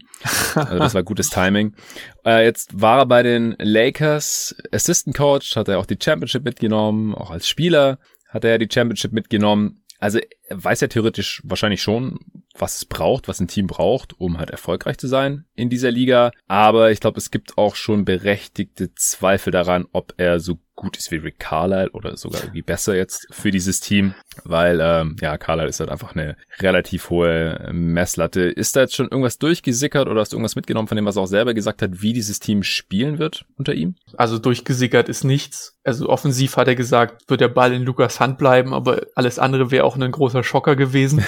A: Also das war gutes Timing. Äh, jetzt war er bei den Lakers Assistant Coach, hat er auch die Championship mitgenommen, auch als Spieler hat er ja die Championship mitgenommen. Also weiß ja theoretisch wahrscheinlich schon, was es braucht, was ein Team braucht, um halt erfolgreich zu sein in dieser Liga. Aber ich glaube, es gibt auch schon berechtigte Zweifel daran, ob er so gut ist wie Rick Carlisle oder sogar irgendwie besser jetzt für dieses Team, weil ähm, ja, Carlisle ist halt einfach eine relativ hohe Messlatte. Ist da jetzt schon irgendwas durchgesickert oder hast du irgendwas mitgenommen von dem, was er auch selber gesagt hat, wie dieses Team spielen wird unter ihm?
B: Also durchgesickert ist nichts. Also offensiv hat er gesagt, wird der Ball in Lukas Hand bleiben, aber alles andere wäre auch ein großer Schocker gewesen.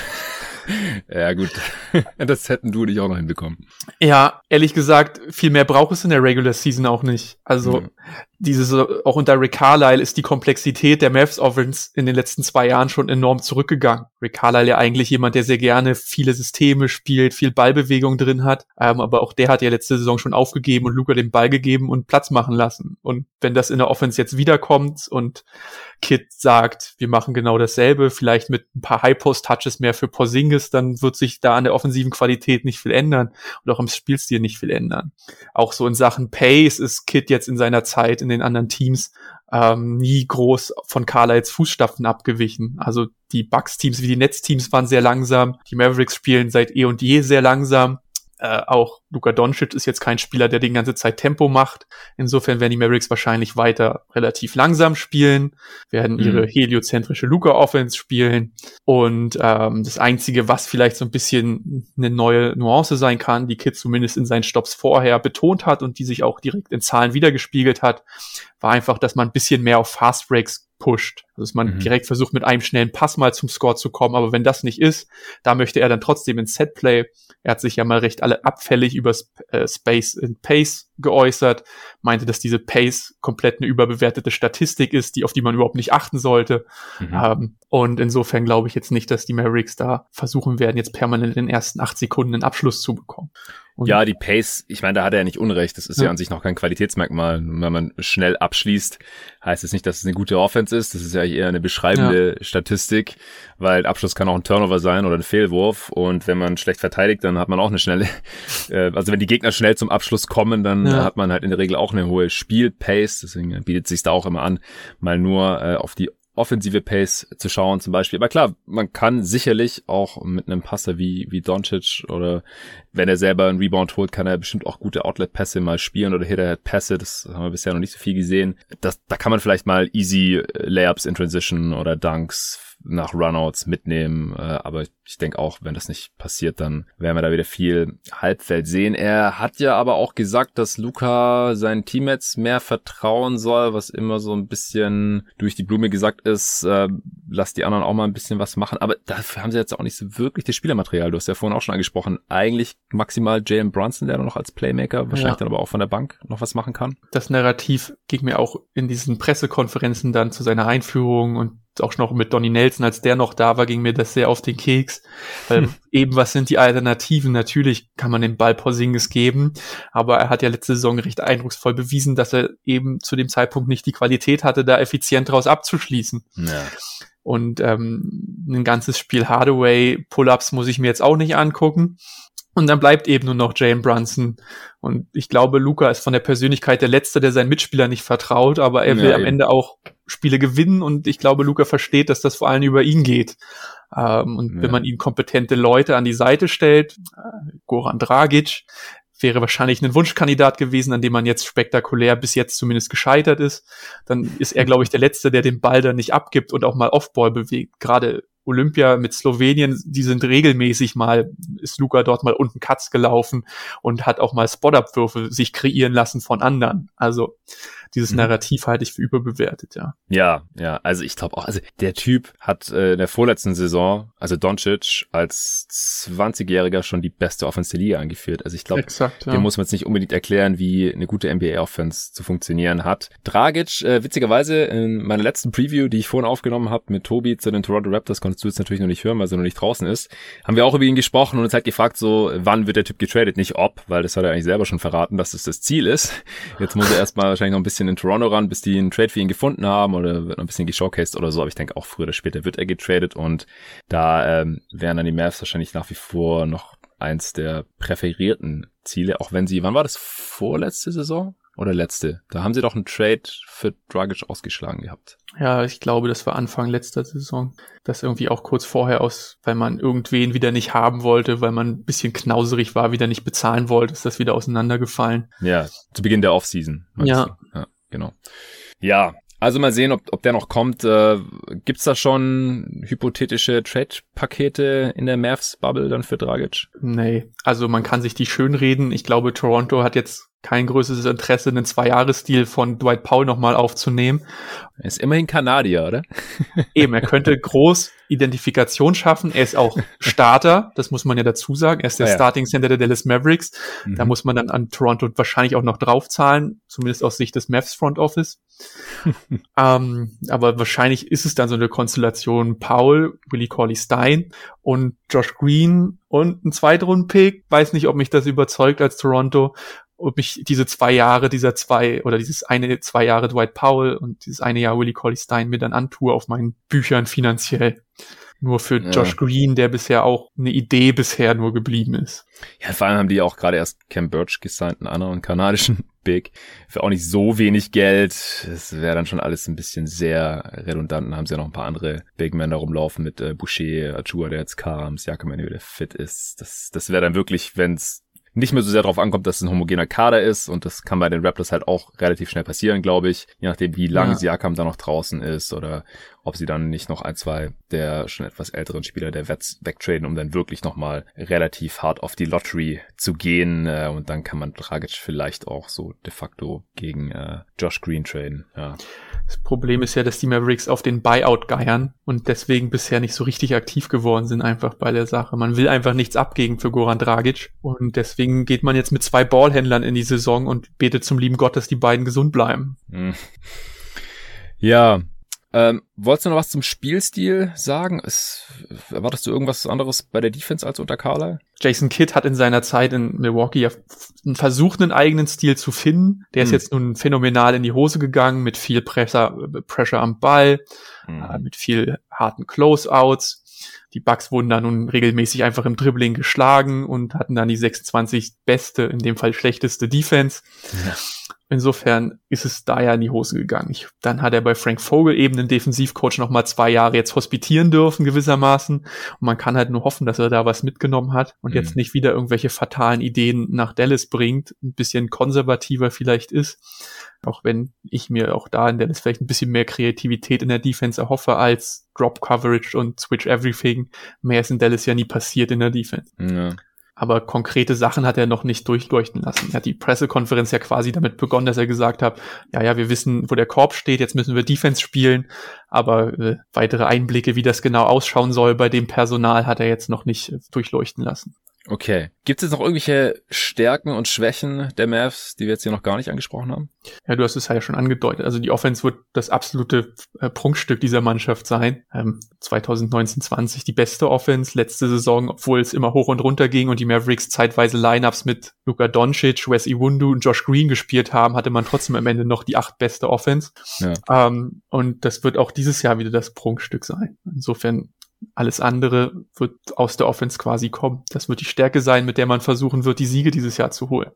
A: ja, gut. Das hätten du dich auch noch hinbekommen.
B: Ja, ehrlich gesagt, viel mehr braucht es in der Regular Season auch nicht. Also, mhm. Dieses, auch unter Rick Carlisle ist die Komplexität der Mavs Offense in den letzten zwei Jahren schon enorm zurückgegangen. Rick Carlisle ja eigentlich jemand, der sehr gerne viele Systeme spielt, viel Ballbewegung drin hat, ähm, aber auch der hat ja letzte Saison schon aufgegeben und Luca den Ball gegeben und Platz machen lassen. Und wenn das in der Offense jetzt wiederkommt und Kid sagt, wir machen genau dasselbe, vielleicht mit ein paar High-Post-Touches mehr für Porzingis, dann wird sich da an der offensiven Qualität nicht viel ändern und auch im Spielstil nicht viel ändern. Auch so in Sachen Pace ist Kid jetzt in seiner Zeit in den anderen Teams ähm, nie groß von Carlisles Fußstapfen abgewichen. Also die Bucks-Teams wie die Nets-Teams waren sehr langsam, die Mavericks spielen seit eh und je sehr langsam äh, auch Luka Doncic ist jetzt kein Spieler, der die ganze Zeit Tempo macht. Insofern werden die Mavericks wahrscheinlich weiter relativ langsam spielen, werden ihre mhm. heliozentrische Luka-Offense spielen. Und ähm, das Einzige, was vielleicht so ein bisschen eine neue Nuance sein kann, die Kid zumindest in seinen Stops vorher betont hat und die sich auch direkt in Zahlen wiedergespiegelt hat, war einfach, dass man ein bisschen mehr auf Fast Breaks pusht. Dass man mhm. direkt versucht, mit einem schnellen Pass mal zum Score zu kommen. Aber wenn das nicht ist, da möchte er dann trotzdem ins Setplay. Er hat sich ja mal recht alle abfällig über äh, Space and Pace geäußert, meinte, dass diese Pace komplett eine überbewertete Statistik ist, die auf die man überhaupt nicht achten sollte. Mhm. Ähm, und insofern glaube ich jetzt nicht, dass die Mavericks da versuchen werden, jetzt permanent in den ersten acht Sekunden einen Abschluss zu bekommen.
A: Und ja, die Pace, ich meine, da hat er ja nicht Unrecht. Das ist ja. ja an sich noch kein Qualitätsmerkmal. Wenn man schnell abschließt, heißt es nicht, dass es eine gute Offense ist. Das ist ja eher eine beschreibende ja. Statistik, weil Abschluss kann auch ein Turnover sein oder ein Fehlwurf. Und wenn man schlecht verteidigt, dann hat man auch eine schnelle, äh, also wenn die Gegner schnell zum Abschluss kommen, dann ja. hat man halt in der Regel auch eine hohe Spielpace. Deswegen bietet sich da auch immer an, mal nur äh, auf die offensive Pace zu schauen zum Beispiel. Aber klar, man kann sicherlich auch mit einem Passer wie, wie Doncic oder wenn er selber einen Rebound holt, kann er bestimmt auch gute Outlet-Pässe mal spielen oder Hit-Pässe. Das haben wir bisher noch nicht so viel gesehen. Das, da kann man vielleicht mal easy Layups in Transition oder Dunks nach Runouts mitnehmen. Äh, aber ich denke auch, wenn das nicht passiert, dann werden wir da wieder viel Halbfeld sehen. Er hat ja aber auch gesagt, dass Luca seinen Teammates mehr vertrauen soll, was immer so ein bisschen durch die Blume gesagt ist, äh, lass die anderen auch mal ein bisschen was machen. Aber dafür haben sie jetzt auch nicht so wirklich das Spielermaterial. Du hast ja vorhin auch schon angesprochen. Eigentlich maximal Jalen Brunson, der noch als Playmaker wahrscheinlich ja. dann aber auch von der Bank noch was machen kann.
B: Das Narrativ ging mir auch in diesen Pressekonferenzen dann zu seiner Einführung und auch noch mit Donny Nelson, als der noch da war, ging mir das sehr auf den Keks. Weil hm. eben, was sind die Alternativen? Natürlich kann man den Ball Porzingis geben, aber er hat ja letzte Saison recht eindrucksvoll bewiesen, dass er eben zu dem Zeitpunkt nicht die Qualität hatte, da effizient draus abzuschließen. Ja. Und ähm, ein ganzes Spiel Hardaway Pull-ups muss ich mir jetzt auch nicht angucken. Und dann bleibt eben nur noch Jane Brunson. Und ich glaube, Luca ist von der Persönlichkeit der Letzte, der seinen Mitspieler nicht vertraut, aber er will ja, am Ende auch Spiele gewinnen und ich glaube, Luca versteht, dass das vor allem über ihn geht. Ähm, und ja. wenn man ihm kompetente Leute an die Seite stellt, äh, Goran Dragic, wäre wahrscheinlich ein Wunschkandidat gewesen, an dem man jetzt spektakulär bis jetzt zumindest gescheitert ist. Dann ist er, glaube ich, der Letzte, der den Ball dann nicht abgibt und auch mal Offball bewegt. Gerade Olympia mit Slowenien, die sind regelmäßig mal, ist Luca dort mal unten Katz gelaufen und hat auch mal Spot-Up-Würfe sich kreieren lassen von anderen. Also dieses mhm. Narrativ halte ich für überbewertet, ja.
A: Ja, ja, also ich glaube auch, also der Typ hat äh, in der vorletzten Saison, also Doncic, als 20-Jähriger schon die beste Offense der Liga angeführt. Also ich glaube, ja. dem muss man jetzt nicht unbedingt erklären, wie eine gute NBA-Offense zu funktionieren hat. Dragic, äh, witzigerweise, in meiner letzten Preview, die ich vorhin aufgenommen habe mit Tobi zu den Toronto Raptors, konntest du jetzt natürlich noch nicht hören, weil er noch nicht draußen ist, haben wir auch über ihn gesprochen und uns halt gefragt, so, wann wird der Typ getradet? Nicht ob, weil das hat er eigentlich selber schon verraten, dass das das Ziel ist. Jetzt muss er erstmal wahrscheinlich noch ein bisschen bisschen in Toronto ran, bis die einen Trade für ihn gefunden haben oder wird noch ein bisschen geshowcased oder so. Aber ich denke auch früher oder später wird er getradet und da ähm, wären dann die Mavs wahrscheinlich nach wie vor noch eins der präferierten Ziele, auch wenn sie, wann war das, vorletzte Saison? Oder letzte. Da haben sie doch einen Trade für Dragic ausgeschlagen gehabt.
B: Ja, ich glaube, das war Anfang letzter Saison. Das irgendwie auch kurz vorher aus, weil man irgendwen wieder nicht haben wollte, weil man ein bisschen knauserig war, wieder nicht bezahlen wollte, ist das wieder auseinandergefallen.
A: Ja, zu Beginn der Offseason.
B: Ja.
A: ja genau. Ja, also mal sehen, ob, ob der noch kommt. Äh, gibt's da schon hypothetische Trade-Pakete in der Mavs-Bubble dann für Dragic?
B: Nee, also man kann sich die schön reden. Ich glaube, Toronto hat jetzt kein größeres Interesse, einen Zwei-Jahres-Deal von Dwight Powell nochmal aufzunehmen.
A: Er ist immerhin Kanadier, oder?
B: Eben, er könnte groß Identifikation schaffen. Er ist auch Starter, das muss man ja dazu sagen. Er ist der
A: Ah ja.
B: Starting Center der Dallas Mavericks.
A: Mhm.
B: Da muss man dann an Toronto wahrscheinlich auch noch draufzahlen, zumindest aus Sicht des Mavs Front Office. ähm, aber wahrscheinlich ist es dann so eine Konstellation Paul, Willie Corley Stein und Josh Green und ein Zweitrunden-Pick. Weiß nicht, ob mich das überzeugt als Toronto, ob ich diese zwei Jahre, dieser zwei oder dieses eine, zwei Jahre Dwight Powell und dieses eine Jahr Willie Corley Stein mir dann antue auf meinen Büchern finanziell. Nur für
A: Ja.
B: Josh Green, der bisher auch eine Idee bisher nur geblieben ist.
A: Ja, vor allem haben die auch gerade erst Cam Birch gesigned, einen anderen kanadischen Big, für auch nicht so wenig Geld. Das wäre dann schon alles ein bisschen sehr redundant. Dann haben sie ja noch ein paar andere Big Men da rumlaufen mit äh, Boucher, Achua, der jetzt kam, Siakam, wenn er wieder fit ist. Das, das wäre dann wirklich, wenn es nicht mehr so sehr darauf ankommt, dass es ein homogener Kader ist und das kann bei den Raptors halt auch relativ schnell passieren, glaube ich, je nachdem, wie lange
B: Ja.
A: Siakam da noch draußen ist oder ob sie dann nicht noch ein, zwei der schon etwas älteren Spieler der Vets wegtraden, um dann wirklich nochmal relativ hart auf die Lottery zu gehen äh, und dann kann man Dragic vielleicht auch so de facto gegen äh, Josh Green traden. Ja.
B: Das Problem ist ja, dass die Mavericks auf den Buyout geiern und deswegen bisher nicht so richtig aktiv geworden sind einfach bei der Sache. Man will einfach nichts abgeben für Goran Dragic und deswegen geht man jetzt mit zwei Ballhändlern in die Saison und betet zum lieben Gott, dass die beiden gesund bleiben.
A: Hm. Ja, ähm, wolltest du noch was zum Spielstil sagen? Es, erwartest du irgendwas anderes bei der Defense als unter Carlisle?
B: Jason Kidd hat in seiner Zeit in Milwaukee ja versucht, einen eigenen Stil zu finden. Der ist
A: Hm.
B: jetzt nun phänomenal in die Hose gegangen mit viel Pressure, Pressure am Ball, äh, mit viel harten Closeouts. Die Bucks wurden da nun regelmäßig einfach im Dribbling geschlagen und hatten dann die 26 beste, in dem Fall schlechteste Defense.
A: Ja.
B: Insofern ist es da ja in die Hose gegangen. Ich, dann hat er bei Frank Vogel eben den Defensivcoach noch mal zwei Jahre jetzt hospitieren dürfen gewissermaßen. Und man kann halt nur hoffen, dass er da was mitgenommen hat und
A: Mhm.
B: jetzt nicht wieder irgendwelche fatalen Ideen nach Dallas bringt, ein bisschen konservativer vielleicht ist. Auch wenn ich mir auch da in Dallas vielleicht ein bisschen mehr Kreativität in der Defense erhoffe als Drop Coverage und Switch Everything. Mehr ist in Dallas ja nie passiert in der Defense.
A: Ja.
B: Aber konkrete Sachen hat er noch nicht durchleuchten lassen. Er hat die Pressekonferenz ja quasi damit begonnen, dass er gesagt hat, ja, ja, wir wissen, wo der Korb steht, jetzt müssen wir Defense spielen. Aber äh, weitere Einblicke, wie das genau ausschauen soll bei dem Personal, hat er jetzt noch nicht äh, durchleuchten lassen.
A: Okay. Gibt es jetzt noch irgendwelche Stärken und Schwächen der Mavs, die wir jetzt hier noch gar nicht angesprochen haben?
B: Ja, du hast es ja schon angedeutet. Also die Offense wird das absolute äh, Prunkstück dieser Mannschaft sein. Ähm, 2019-20 die beste Offense. Letzte Saison, obwohl es immer hoch und runter ging und die Mavericks zeitweise Lineups mit Luka Doncic, Wes Iwundu und Josh Green gespielt haben, hatte man trotzdem am Ende noch die acht beste Offense.
A: Ja.
B: Ähm, und das wird auch dieses Jahr wieder das Prunkstück sein. Insofern alles andere wird aus der Offense quasi kommen. Das wird die Stärke sein, mit der man versuchen wird, die Siege dieses Jahr zu holen.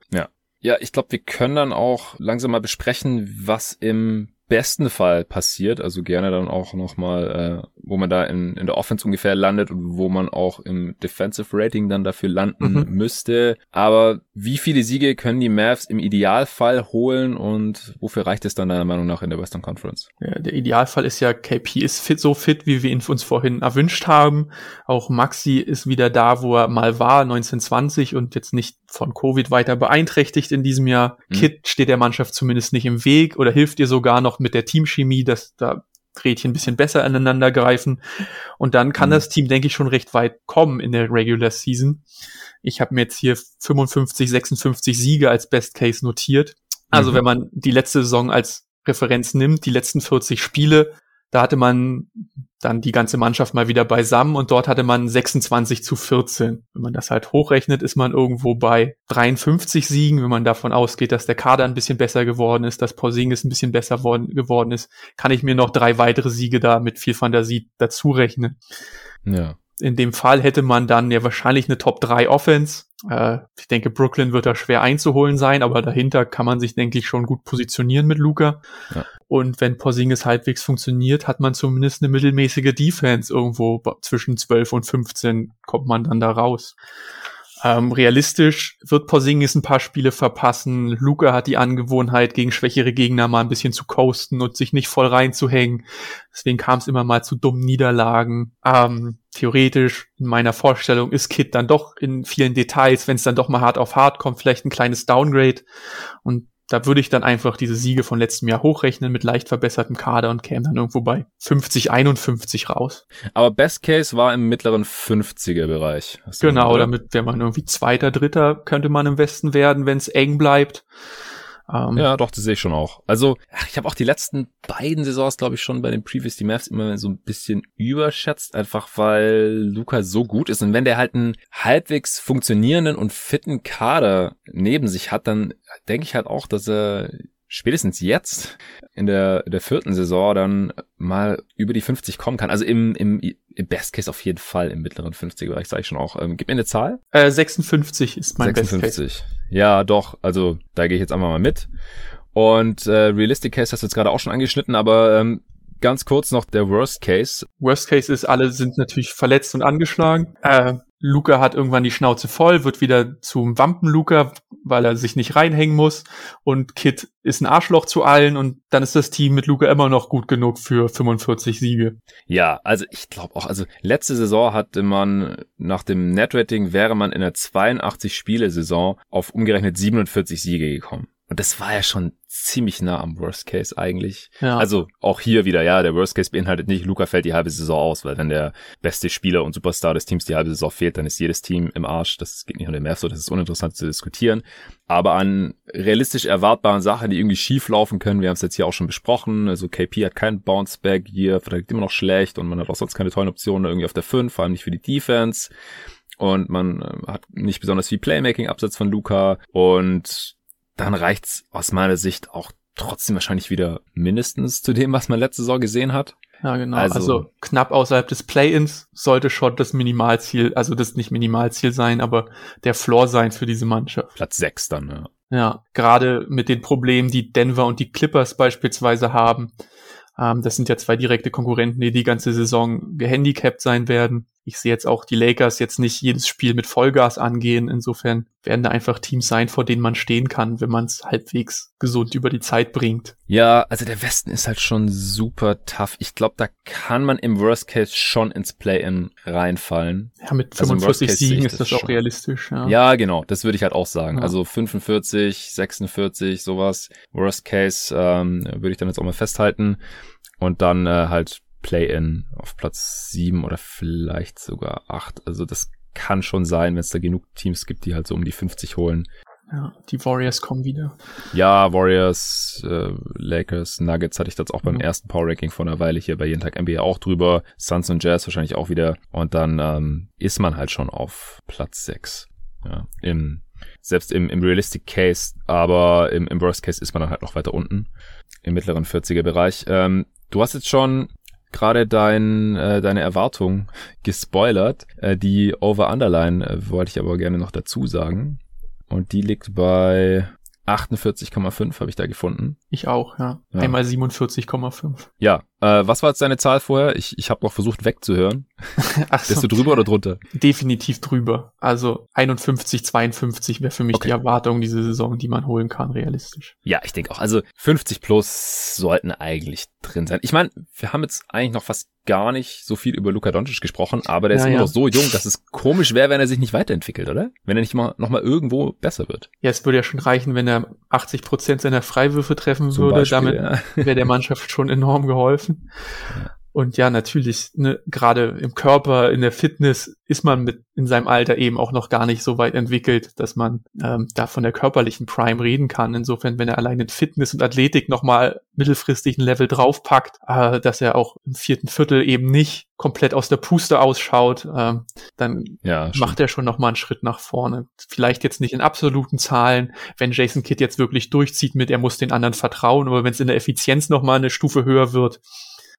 A: Ja, ich glaube, wir können dann auch langsam mal besprechen, was im besten Fall passiert. Also gerne dann auch nochmal, äh, wo man da in, in der Offense ungefähr landet und wo man auch im Defensive Rating dann dafür landen
B: Mhm.
A: müsste. Aber wie viele Siege können die Mavs im Idealfall holen und wofür reicht es dann deiner Meinung nach in der Western Conference?
B: Ja, der Idealfall ist ja, KP ist fit, so fit, wie wir ihn uns vorhin erwünscht haben. Auch Maxi ist wieder da, wo er mal war, 1920 und jetzt nicht von Covid weiter beeinträchtigt in diesem Jahr.
A: Mhm.
B: Kit steht der Mannschaft zumindest nicht im Weg oder hilft ihr sogar noch mit der Teamchemie, dass da Rädchen ein bisschen besser aneinander greifen. Und dann kann
A: Mhm.
B: das Team, denke ich, schon recht weit kommen in der Regular Season. Ich habe mir jetzt hier 55, 56 Siege als Best Case notiert. Also
A: Mhm.
B: wenn man die letzte Saison als Referenz nimmt, die letzten 40 Spiele, da hatte man dann die ganze Mannschaft mal wieder beisammen und dort hatte man 26 zu 14. Wenn man das halt hochrechnet, ist man irgendwo bei 53 Siegen. Wenn man davon ausgeht, dass der Kader ein bisschen besser geworden ist, dass Porzingis ein bisschen besser worden, geworden ist, kann ich mir noch drei weitere Siege da mit viel Fantasie dazu rechnen.
A: Ja.
B: In dem Fall hätte man dann ja wahrscheinlich eine Top 3 Offense. Äh, ich denke, Brooklyn wird da schwer einzuholen sein, aber dahinter kann man sich, denke ich, schon gut positionieren mit Luca.
A: Ja.
B: Und wenn Porzingis halbwegs funktioniert, hat man zumindest eine mittelmäßige Defense irgendwo zwischen 12 und 15 kommt man dann da raus. Ähm, realistisch wird Porzingis ein paar Spiele verpassen. Luca hat die Angewohnheit, gegen schwächere Gegner mal ein bisschen zu coasten und sich nicht voll reinzuhängen. Deswegen kam es immer mal zu dummen Niederlagen. Ähm, theoretisch in meiner Vorstellung ist Kit dann doch in vielen Details, wenn es dann doch mal hart auf hart kommt, vielleicht ein kleines Downgrade. Und da würde ich dann einfach diese Siege von letztem Jahr hochrechnen mit leicht verbessertem Kader und käme dann irgendwo bei 50, 51 raus.
A: Aber Best Case war im mittleren 50er Bereich.
B: Genau, damit wäre man irgendwie Zweiter, Dritter könnte man im Westen werden, wenn es eng bleibt.
A: Ähm, ja, doch, das sehe ich schon auch. Also, ich habe auch die letzten beiden Saisons, glaube ich, schon bei den Previous die immer so ein bisschen überschätzt, einfach weil Luca so gut ist. Und wenn der halt einen halbwegs funktionierenden und fitten Kader neben sich hat, dann denke ich halt auch, dass er spätestens jetzt in der, der vierten Saison dann mal über die 50 kommen kann. Also im, im, im Best Case auf jeden Fall im mittleren 50er-Bereich, sage ich schon auch. Ähm, gib mir eine Zahl.
B: Äh, 56 ist mein 56. Best Case.
A: Ja, doch. Also da gehe ich jetzt einfach mal mit. Und äh, Realistic Case hast du jetzt gerade auch schon angeschnitten, aber ähm, ganz kurz noch der Worst Case.
B: Worst Case ist, alle sind natürlich verletzt und angeschlagen. Äh, Luca hat irgendwann die Schnauze voll, wird wieder zum Wampen-Luca, weil er sich nicht reinhängen muss. Und Kit ist ein Arschloch zu allen und dann ist das Team mit Luca immer noch gut genug für 45 Siege.
A: Ja, also ich glaube auch, also letzte Saison hatte man nach dem Netrating wäre man in der 82 Spiele Saison auf umgerechnet 47 Siege gekommen. Und das war ja schon ziemlich nah am Worst Case eigentlich. Ja. Also auch hier wieder, ja, der Worst Case beinhaltet nicht, Luca fällt die halbe Saison aus, weil wenn der beste Spieler und Superstar des Teams die halbe Saison fehlt, dann ist jedes Team im Arsch. Das geht nicht an den Mavs so, das ist uninteressant zu diskutieren. Aber an realistisch erwartbaren Sachen, die irgendwie schief laufen können, wir haben es jetzt hier auch schon besprochen, also KP hat keinen Bounceback hier, verteidigt immer noch schlecht und man hat auch sonst keine tollen Optionen irgendwie auf der 5, vor allem nicht für die Defense. Und man äh, hat nicht besonders viel Playmaking abseits von Luca und dann reicht's aus meiner Sicht auch trotzdem wahrscheinlich wieder mindestens zu dem, was man letzte Saison gesehen hat.
B: Ja, genau. Also, also knapp außerhalb des Play-ins sollte schon das Minimalziel, also das nicht Minimalziel sein, aber der Floor sein für diese Mannschaft.
A: Platz sechs dann, ja.
B: Ja, gerade mit den Problemen, die Denver und die Clippers beispielsweise haben. Ähm, das sind ja zwei direkte Konkurrenten, die die ganze Saison gehandicapt sein werden ich sehe jetzt auch die Lakers jetzt nicht jedes Spiel mit Vollgas angehen. Insofern werden da einfach Teams sein, vor denen man stehen kann, wenn man es halbwegs gesund über die Zeit bringt.
A: Ja, also der Westen ist halt schon super tough. Ich glaube, da kann man im Worst Case schon ins Play-In reinfallen.
B: Ja, mit 45 also Siegen ist das, das auch realistisch. Ja.
A: ja, genau, das würde ich halt auch sagen. Ja. Also 45, 46, sowas. Worst Case ähm, würde ich dann jetzt auch mal festhalten. Und dann äh, halt Play-in auf Platz sieben oder vielleicht sogar acht. Also das kann schon sein, wenn es da genug Teams gibt, die halt so um die 50 holen.
B: Ja, die Warriors kommen wieder.
A: Ja, Warriors, äh, Lakers, Nuggets hatte ich das auch beim mhm. ersten Power Ranking vor einer Weile hier bei jeden Tag NBA auch drüber. Suns und Jazz wahrscheinlich auch wieder. Und dann ähm, ist man halt schon auf Platz sechs. Ja, im, selbst im, im Realistic Case, aber im, im Worst Case ist man dann halt noch weiter unten. Im mittleren 40er Bereich. Ähm, du hast jetzt schon gerade dein, äh, deine Erwartung gespoilert. Äh, die Over-Underline äh, wollte ich aber gerne noch dazu sagen. Und die liegt bei 48,5 habe ich da gefunden.
B: Ich auch, ja. ja. Einmal 47,5.
A: Ja, äh, was war jetzt deine Zahl vorher? Ich, ich habe noch versucht wegzuhören. Ach so. Bist du drüber oder drunter?
B: Definitiv drüber. Also 51, 52 wäre für mich okay. die Erwartung diese Saison, die man holen kann, realistisch.
A: Ja, ich denke auch. Also 50 plus sollten eigentlich drin sein. Ich meine, wir haben jetzt eigentlich noch fast gar nicht so viel über Luka Doncic gesprochen, aber der ja, ist immer ja. noch so jung, dass es komisch wäre, wenn er sich nicht weiterentwickelt, oder? Wenn er nicht mal noch mal irgendwo besser wird.
B: Ja, es würde ja schon reichen, wenn er 80 Prozent seiner Freiwürfe treffen Zum würde. Beispiel, Damit ja. wäre der Mannschaft schon enorm geholfen. Und ja, natürlich, ne, gerade im Körper, in der Fitness ist man mit in seinem Alter eben auch noch gar nicht so weit entwickelt, dass man ähm, da von der körperlichen Prime reden kann. Insofern, wenn er allein in Fitness und Athletik nochmal mittelfristig ein Level draufpackt, äh, dass er auch im vierten Viertel eben nicht komplett aus der Puste ausschaut, äh, dann ja, macht er schon nochmal einen Schritt nach vorne. Vielleicht jetzt nicht in absoluten Zahlen, wenn Jason Kidd jetzt wirklich durchzieht mit, er muss den anderen vertrauen, aber wenn es in der Effizienz nochmal eine Stufe höher wird,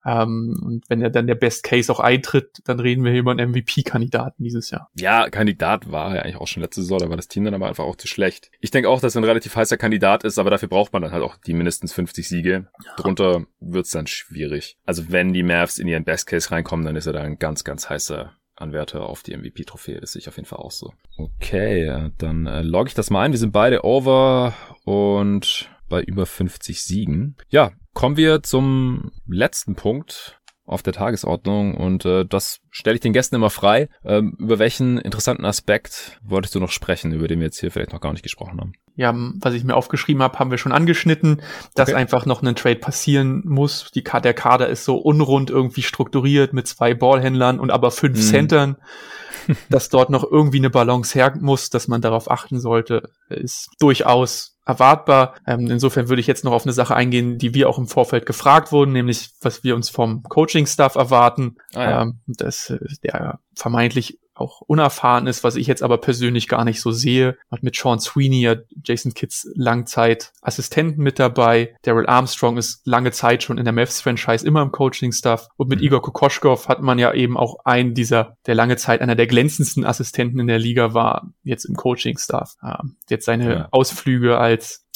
B: ähm, und wenn er dann der Best Case auch eintritt, dann reden wir hier über einen MVP-Kandidaten dieses Jahr.
A: Ja, Kandidat war er eigentlich auch schon letzte Saison, da war das Team dann aber einfach auch zu schlecht. Ich denke auch, dass er ein relativ heißer Kandidat ist, aber dafür braucht man dann halt auch die mindestens 50 Siege. Drunter wird's dann schwierig. Also wenn die Mavs in ihren Best Case reinkommen, dann ist er da ein ganz, ganz heißer Anwärter auf die MVP-Trophäe. Das sehe ich auf jeden Fall auch so. Okay, dann äh, logge ich das mal ein. Wir sind beide over und bei über 50 Siegen. Ja, kommen wir zum letzten Punkt auf der Tagesordnung und äh, das stelle ich den Gästen immer frei. Ähm, über welchen interessanten Aspekt wolltest du noch sprechen, über den wir jetzt hier vielleicht noch gar nicht gesprochen haben?
B: Ja, was ich mir aufgeschrieben habe, haben wir schon angeschnitten, dass okay. einfach noch ein Trade passieren muss. Die, der Kader ist so unrund irgendwie strukturiert mit zwei Ballhändlern und aber fünf mhm. Centern. dass dort noch irgendwie eine Balance her muss, dass man darauf achten sollte, ist durchaus erwartbar. Ähm, insofern würde ich jetzt noch auf eine Sache eingehen, die wir auch im Vorfeld gefragt wurden, nämlich was wir uns vom Coaching-Staff erwarten. Ah, ja. ähm, dass äh, der vermeintlich auch unerfahren ist, was ich jetzt aber persönlich gar nicht so sehe. Hat mit Sean Sweeney ja Jason Kitts Langzeit Assistenten mit dabei. Daryl Armstrong ist lange Zeit schon in der Mavs-Franchise immer im Coaching-Staff. Und mit mhm. Igor Kokoschkov hat man ja eben auch einen dieser, der lange Zeit einer der glänzendsten Assistenten in der Liga war, jetzt im Coaching-Staff. Ähm, jetzt seine ja. Ausflüge als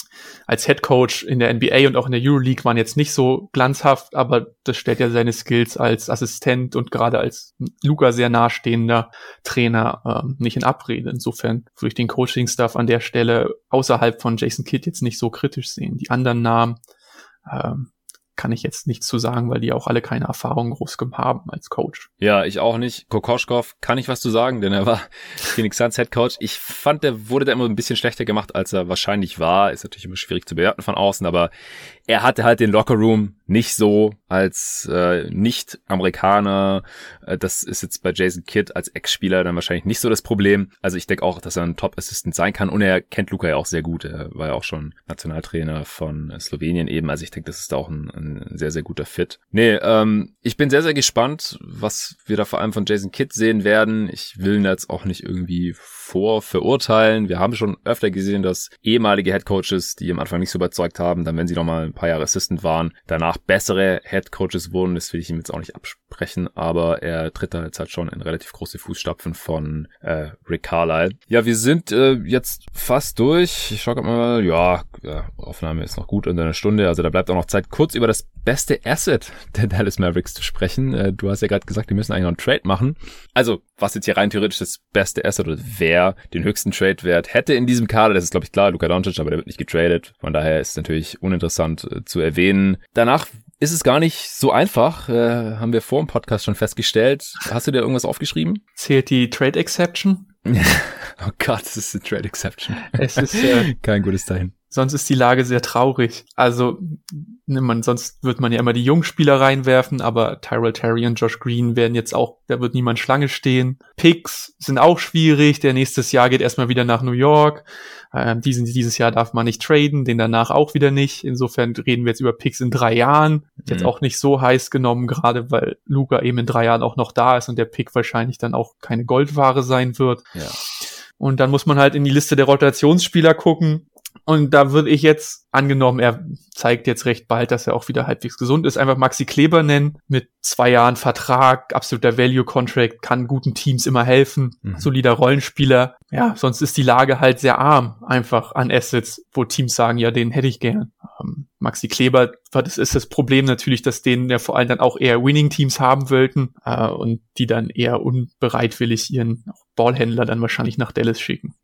B: als Head Coach in der NBA und auch in der Euroleague waren jetzt nicht so glanzhaft, aber das stellt ja seine Skills als Assistent und gerade als Luca sehr nahestehender Trainer ähm, nicht in Abrede. Insofern würde ich den Coaching-Stuff an der Stelle außerhalb von Jason Kidd jetzt nicht so kritisch sehen. Die anderen Namen ähm, kann ich jetzt nichts zu sagen, weil die auch alle keine Erfahrung groß haben als Coach.
A: Ja, ich auch nicht. Kokoschkov kann ich was zu sagen, denn er war Phoenix Suns Head Coach. Ich fand, der wurde da immer ein bisschen schlechter gemacht, als er wahrscheinlich war. Ist natürlich immer schwierig zu bewerten von außen, aber er hatte halt den Lockerroom nicht so als äh, Nicht-Amerikaner. Äh, das ist jetzt bei Jason Kidd als Ex-Spieler dann wahrscheinlich nicht so das Problem. Also ich denke auch, dass er ein Top-Assistant sein kann und er kennt Luca ja auch sehr gut. Er war ja auch schon Nationaltrainer von Slowenien eben. Also ich denke, das ist da auch ein, ein sehr, sehr guter Fit. Nee, ähm, ich bin sehr, sehr gespannt, was wir da vor allem von Jason Kidd sehen werden. Ich will ihn jetzt auch nicht irgendwie vorverurteilen. Wir haben schon öfter gesehen, dass ehemalige Headcoaches, die am Anfang nicht so überzeugt haben, dann wenn sie nochmal ein paar Jahre Assistant waren, danach bessere Headcoaches wurden. Das will ich ihm jetzt auch nicht absprechen, aber er tritt da jetzt halt schon in relativ große Fußstapfen von äh, Rick Carlisle. Ja, wir sind äh, jetzt fast durch. Ich schau grad mal, ja, ja, Aufnahme ist noch gut in einer Stunde, also da bleibt auch noch Zeit, kurz über das beste Asset der Dallas Mavericks zu sprechen. Äh, du hast ja gerade gesagt, die müssen eigentlich noch einen Trade machen. Also, was jetzt hier rein theoretisch das beste Asset oder wer den höchsten Trade-Wert hätte in diesem Kader, das ist glaube ich klar, Luka Doncic, aber der wird nicht getradet. Von daher ist es natürlich uninteressant äh, zu erwähnen. Danach ist es gar nicht so einfach, äh, haben wir vor dem Podcast schon festgestellt. Hast du dir irgendwas aufgeschrieben?
B: Zählt die Trade Exception?
A: oh Gott, das ist eine Trade Exception.
B: Es ist äh,
A: kein gutes Zeichen.
B: Sonst ist die Lage sehr traurig. Also, man, sonst wird man ja immer die Jungspieler reinwerfen, aber Tyrell Terry und Josh Green werden jetzt auch, da wird niemand Schlange stehen. Picks sind auch schwierig. Der nächstes Jahr geht erstmal wieder nach New York. Ähm, diesen, dieses Jahr darf man nicht traden, den danach auch wieder nicht. Insofern reden wir jetzt über Picks in drei Jahren. Mhm. Jetzt auch nicht so heiß genommen, gerade weil Luca eben in drei Jahren auch noch da ist und der Pick wahrscheinlich dann auch keine Goldware sein wird.
A: Ja.
B: Und dann muss man halt in die Liste der Rotationsspieler gucken. Und da würde ich jetzt, angenommen, er zeigt jetzt recht bald, dass er auch wieder halbwegs gesund ist, einfach Maxi Kleber nennen, mit zwei Jahren Vertrag, absoluter Value Contract, kann guten Teams immer helfen, mhm. solider Rollenspieler. Ja, sonst ist die Lage halt sehr arm, einfach an Assets, wo Teams sagen, ja, den hätte ich gern. Ähm, Maxi Kleber, das ist das Problem natürlich, dass denen ja vor allem dann auch eher Winning-Teams haben wollten äh, und die dann eher unbereitwillig ihren Ballhändler dann wahrscheinlich nach Dallas schicken.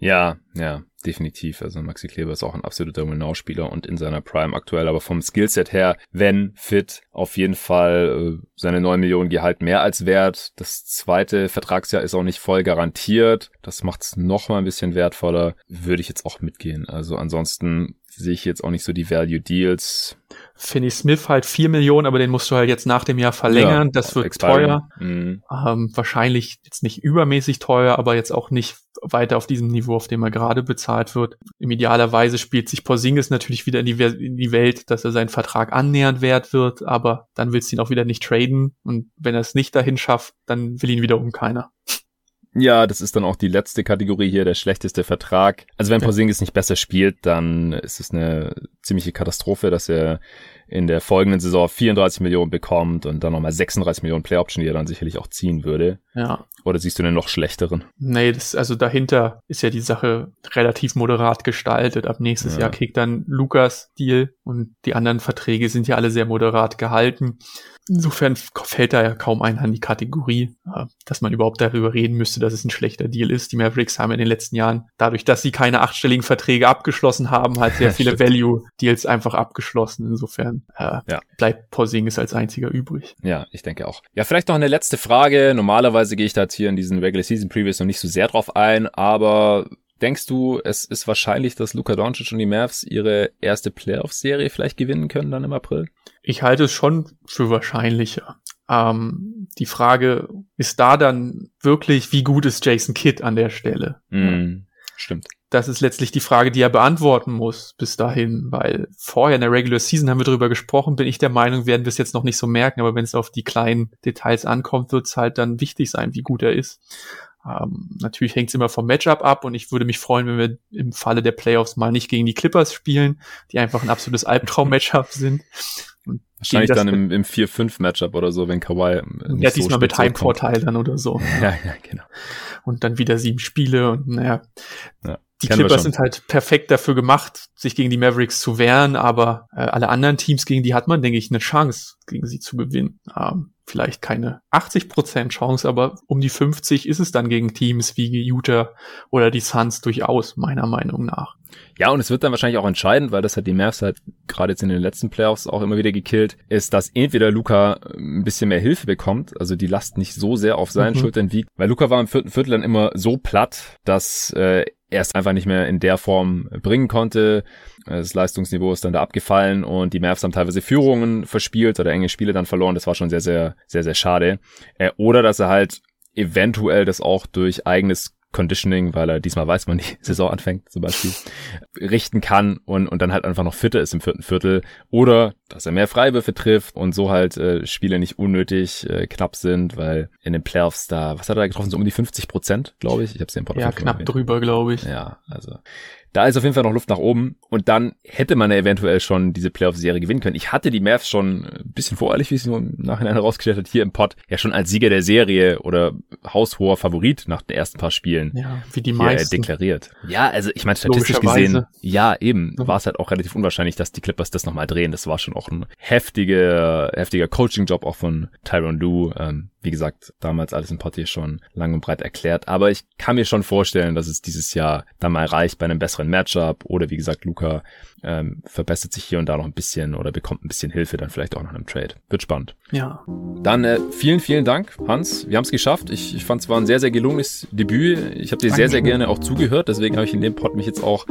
A: Ja, ja, definitiv. Also Maxi Kleber ist auch ein absoluter Winnow-Spieler und in seiner Prime aktuell, aber vom Skillset her, wenn fit, auf jeden Fall äh, seine 9 Millionen Gehalt mehr als wert. Das zweite Vertragsjahr ist auch nicht voll garantiert. Das macht es noch mal ein bisschen wertvoller. Würde ich jetzt auch mitgehen. Also ansonsten sehe ich jetzt auch nicht so die Value Deals.
B: Finney Smith halt vier Millionen, aber den musst du halt jetzt nach dem Jahr verlängern. Ja, das wird Expiring. teuer. Mhm. Ähm, wahrscheinlich jetzt nicht übermäßig teuer, aber jetzt auch nicht weiter auf diesem Niveau, auf dem er gerade bezahlt wird. Im idealerweise spielt sich Porzingis natürlich wieder in die, in die Welt, dass er seinen Vertrag annähernd wert wird, aber dann willst du ihn auch wieder nicht traden. Und wenn er es nicht dahin schafft, dann will ihn wiederum keiner.
A: Ja, das ist dann auch die letzte Kategorie hier, der schlechteste Vertrag. Also wenn Porzingis nicht besser spielt, dann ist es eine ziemliche Katastrophe, dass er in der folgenden Saison 34 Millionen bekommt und dann nochmal 36 Millionen Play Option, die er dann sicherlich auch ziehen würde.
B: Ja,
A: Oder siehst du einen noch schlechteren?
B: Nee, das, also dahinter ist ja die Sache relativ moderat gestaltet. Ab nächstes ja. Jahr kriegt dann Lukas Deal und die anderen Verträge sind ja alle sehr moderat gehalten. Insofern fällt da ja kaum einer an die Kategorie, äh, dass man überhaupt darüber reden müsste, dass es ein schlechter Deal ist. Die Mavericks haben in den letzten Jahren, dadurch, dass sie keine achtstelligen Verträge abgeschlossen haben, halt sehr viele Value-Deals einfach abgeschlossen. Insofern äh, ja. bleibt Porzingis als einziger übrig.
A: Ja, ich denke auch. Ja, vielleicht noch eine letzte Frage. Normalerweise gehe ich da jetzt hier in diesen Regular Season Previews noch nicht so sehr drauf ein, aber Denkst du, es ist wahrscheinlich, dass Luka Doncic und die Mavs ihre erste Playoff-Serie vielleicht gewinnen können dann im April?
B: Ich halte es schon für wahrscheinlicher. Ähm, die Frage ist da dann wirklich, wie gut ist Jason Kidd an der Stelle?
A: Mm, stimmt.
B: Das ist letztlich die Frage, die er beantworten muss bis dahin, weil vorher in der Regular Season haben wir darüber gesprochen, bin ich der Meinung, werden wir es jetzt noch nicht so merken, aber wenn es auf die kleinen Details ankommt, wird es halt dann wichtig sein, wie gut er ist. Ähm, natürlich hängt es immer vom Matchup ab und ich würde mich freuen, wenn wir im Falle der Playoffs mal nicht gegen die Clippers spielen, die einfach ein absolutes Albtraum-Matchup sind.
A: Und Wahrscheinlich dann im, im 4-5-Matchup oder so, wenn Kawhi.
B: Ja, diesmal so mit Heimvorteil dann oder so.
A: Ja, ja, genau.
B: Und dann wieder sieben Spiele und naja. Ja die Clippers sind halt perfekt dafür gemacht, sich gegen die Mavericks zu wehren, aber äh, alle anderen Teams, gegen die hat man, denke ich, eine Chance, gegen sie zu gewinnen. Ähm, vielleicht keine 80% Chance, aber um die 50 ist es dann gegen Teams wie Utah oder die Suns durchaus, meiner Meinung nach.
A: Ja, und es wird dann wahrscheinlich auch entscheidend, weil das hat die Mavs halt gerade jetzt in den letzten Playoffs auch immer wieder gekillt, ist, dass entweder Luca ein bisschen mehr Hilfe bekommt, also die Last nicht so sehr auf seinen mhm. Schultern wiegt, weil Luca war im vierten Viertel dann immer so platt, dass äh, er es einfach nicht mehr in der Form bringen konnte. Das Leistungsniveau ist dann da abgefallen und die Mavs haben teilweise Führungen verspielt oder enge Spiele dann verloren. Das war schon sehr, sehr, sehr, sehr schade. Äh, oder dass er halt eventuell das auch durch eigenes Conditioning, weil er diesmal weiß, wann die Saison anfängt zum Beispiel, richten kann und, und dann halt einfach noch fitter ist im vierten Viertel. Oder dass er mehr Freiwürfe trifft und so halt äh, Spiele nicht unnötig äh, knapp sind, weil in den Playoffs da, was hat er getroffen, so um die 50 Prozent, glaube ich. Ich habe es
B: ja im Podcast Ja, knapp drüber, glaube ich.
A: Ja, also da ist auf jeden Fall noch Luft nach oben und dann hätte man ja eventuell schon diese Playoff-Serie gewinnen können. Ich hatte die Mavs schon ein bisschen voreilig, wie es im Nachhinein herausgestellt hat, hier im Pod, ja schon als Sieger der Serie oder haushoher Favorit nach den ersten paar Spielen
B: ja, wie die meisten.
A: deklariert. Ja, also ich meine statistisch gesehen, ja eben, war es halt auch relativ unwahrscheinlich, dass die Clippers das nochmal drehen. Das war schon auch ein heftiger, heftiger Coaching-Job auch von Tyron Lue. Ähm, wie gesagt, damals alles im Pod schon lang und breit erklärt. Aber ich kann mir schon vorstellen, dass es dieses Jahr dann mal reicht bei einem besseren Matchup. Oder wie gesagt, Luca ähm, verbessert sich hier und da noch ein bisschen oder bekommt ein bisschen Hilfe dann vielleicht auch nach einem Trade. Wird spannend.
B: Ja.
A: Dann äh, vielen, vielen Dank, Hans. Wir haben es geschafft. Ich, ich fand es war ein sehr, sehr gelungenes Debüt. Ich habe dir sehr, sehr gerne auch zugehört. Deswegen habe ich in dem Pod mich jetzt auch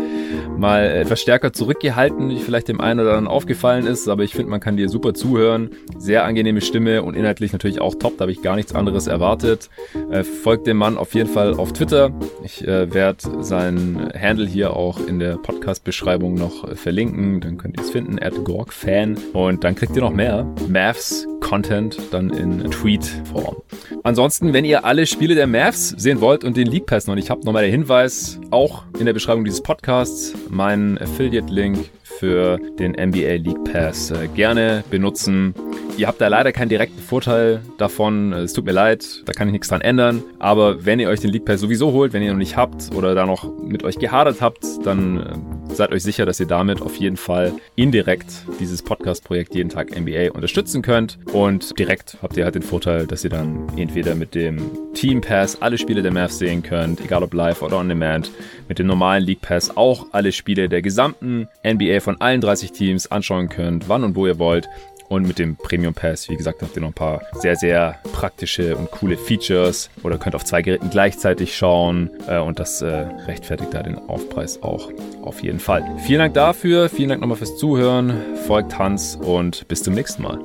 A: mal etwas stärker zurückgehalten, wie vielleicht dem einen oder anderen aufgefallen ist. Aber ich finde, man kann dir super zuhören. Sehr angenehme Stimme und inhaltlich natürlich auch top. Da habe ich gar nichts anderes erwartet. Äh, folgt dem Mann auf jeden Fall auf Twitter. Ich äh, werde seinen Handle hier auch in der Podcast-Beschreibung noch verlinken. Dann könnt ihr es finden, at GorgFan. Und dann kriegt ihr noch mehr Mavs Content dann in Tweet-Form. Ansonsten, wenn ihr alle Spiele der Mavs sehen wollt und den League Pass noch nicht habt, nochmal der Hinweis, auch in der Beschreibung dieses Podcasts, mein Affiliate-Link für den NBA League Pass äh, gerne benutzen. Ihr habt da leider keinen direkten Vorteil davon. Es tut mir leid, da kann ich nichts dran ändern. Aber wenn ihr euch den League Pass sowieso holt, wenn ihr noch nicht habt oder da noch mit euch gehadert habt, dann äh, seid euch sicher, dass ihr damit auf jeden Fall indirekt dieses Podcast-Projekt jeden Tag NBA unterstützen könnt. Und direkt habt ihr halt den Vorteil, dass ihr dann entweder mit dem Team Pass alle Spiele der Mavs sehen könnt, egal ob live oder on demand, mit dem normalen League Pass auch alle Spiele der gesamten NBA von allen 30 Teams anschauen könnt, wann und wo ihr wollt. Und mit dem Premium Pass, wie gesagt, habt ihr noch ein paar sehr, sehr praktische und coole Features oder könnt auf zwei Geräten gleichzeitig schauen äh, und das äh, rechtfertigt da den Aufpreis auch auf jeden Fall. Vielen Dank dafür, vielen Dank nochmal fürs Zuhören, folgt Hans und bis zum nächsten Mal.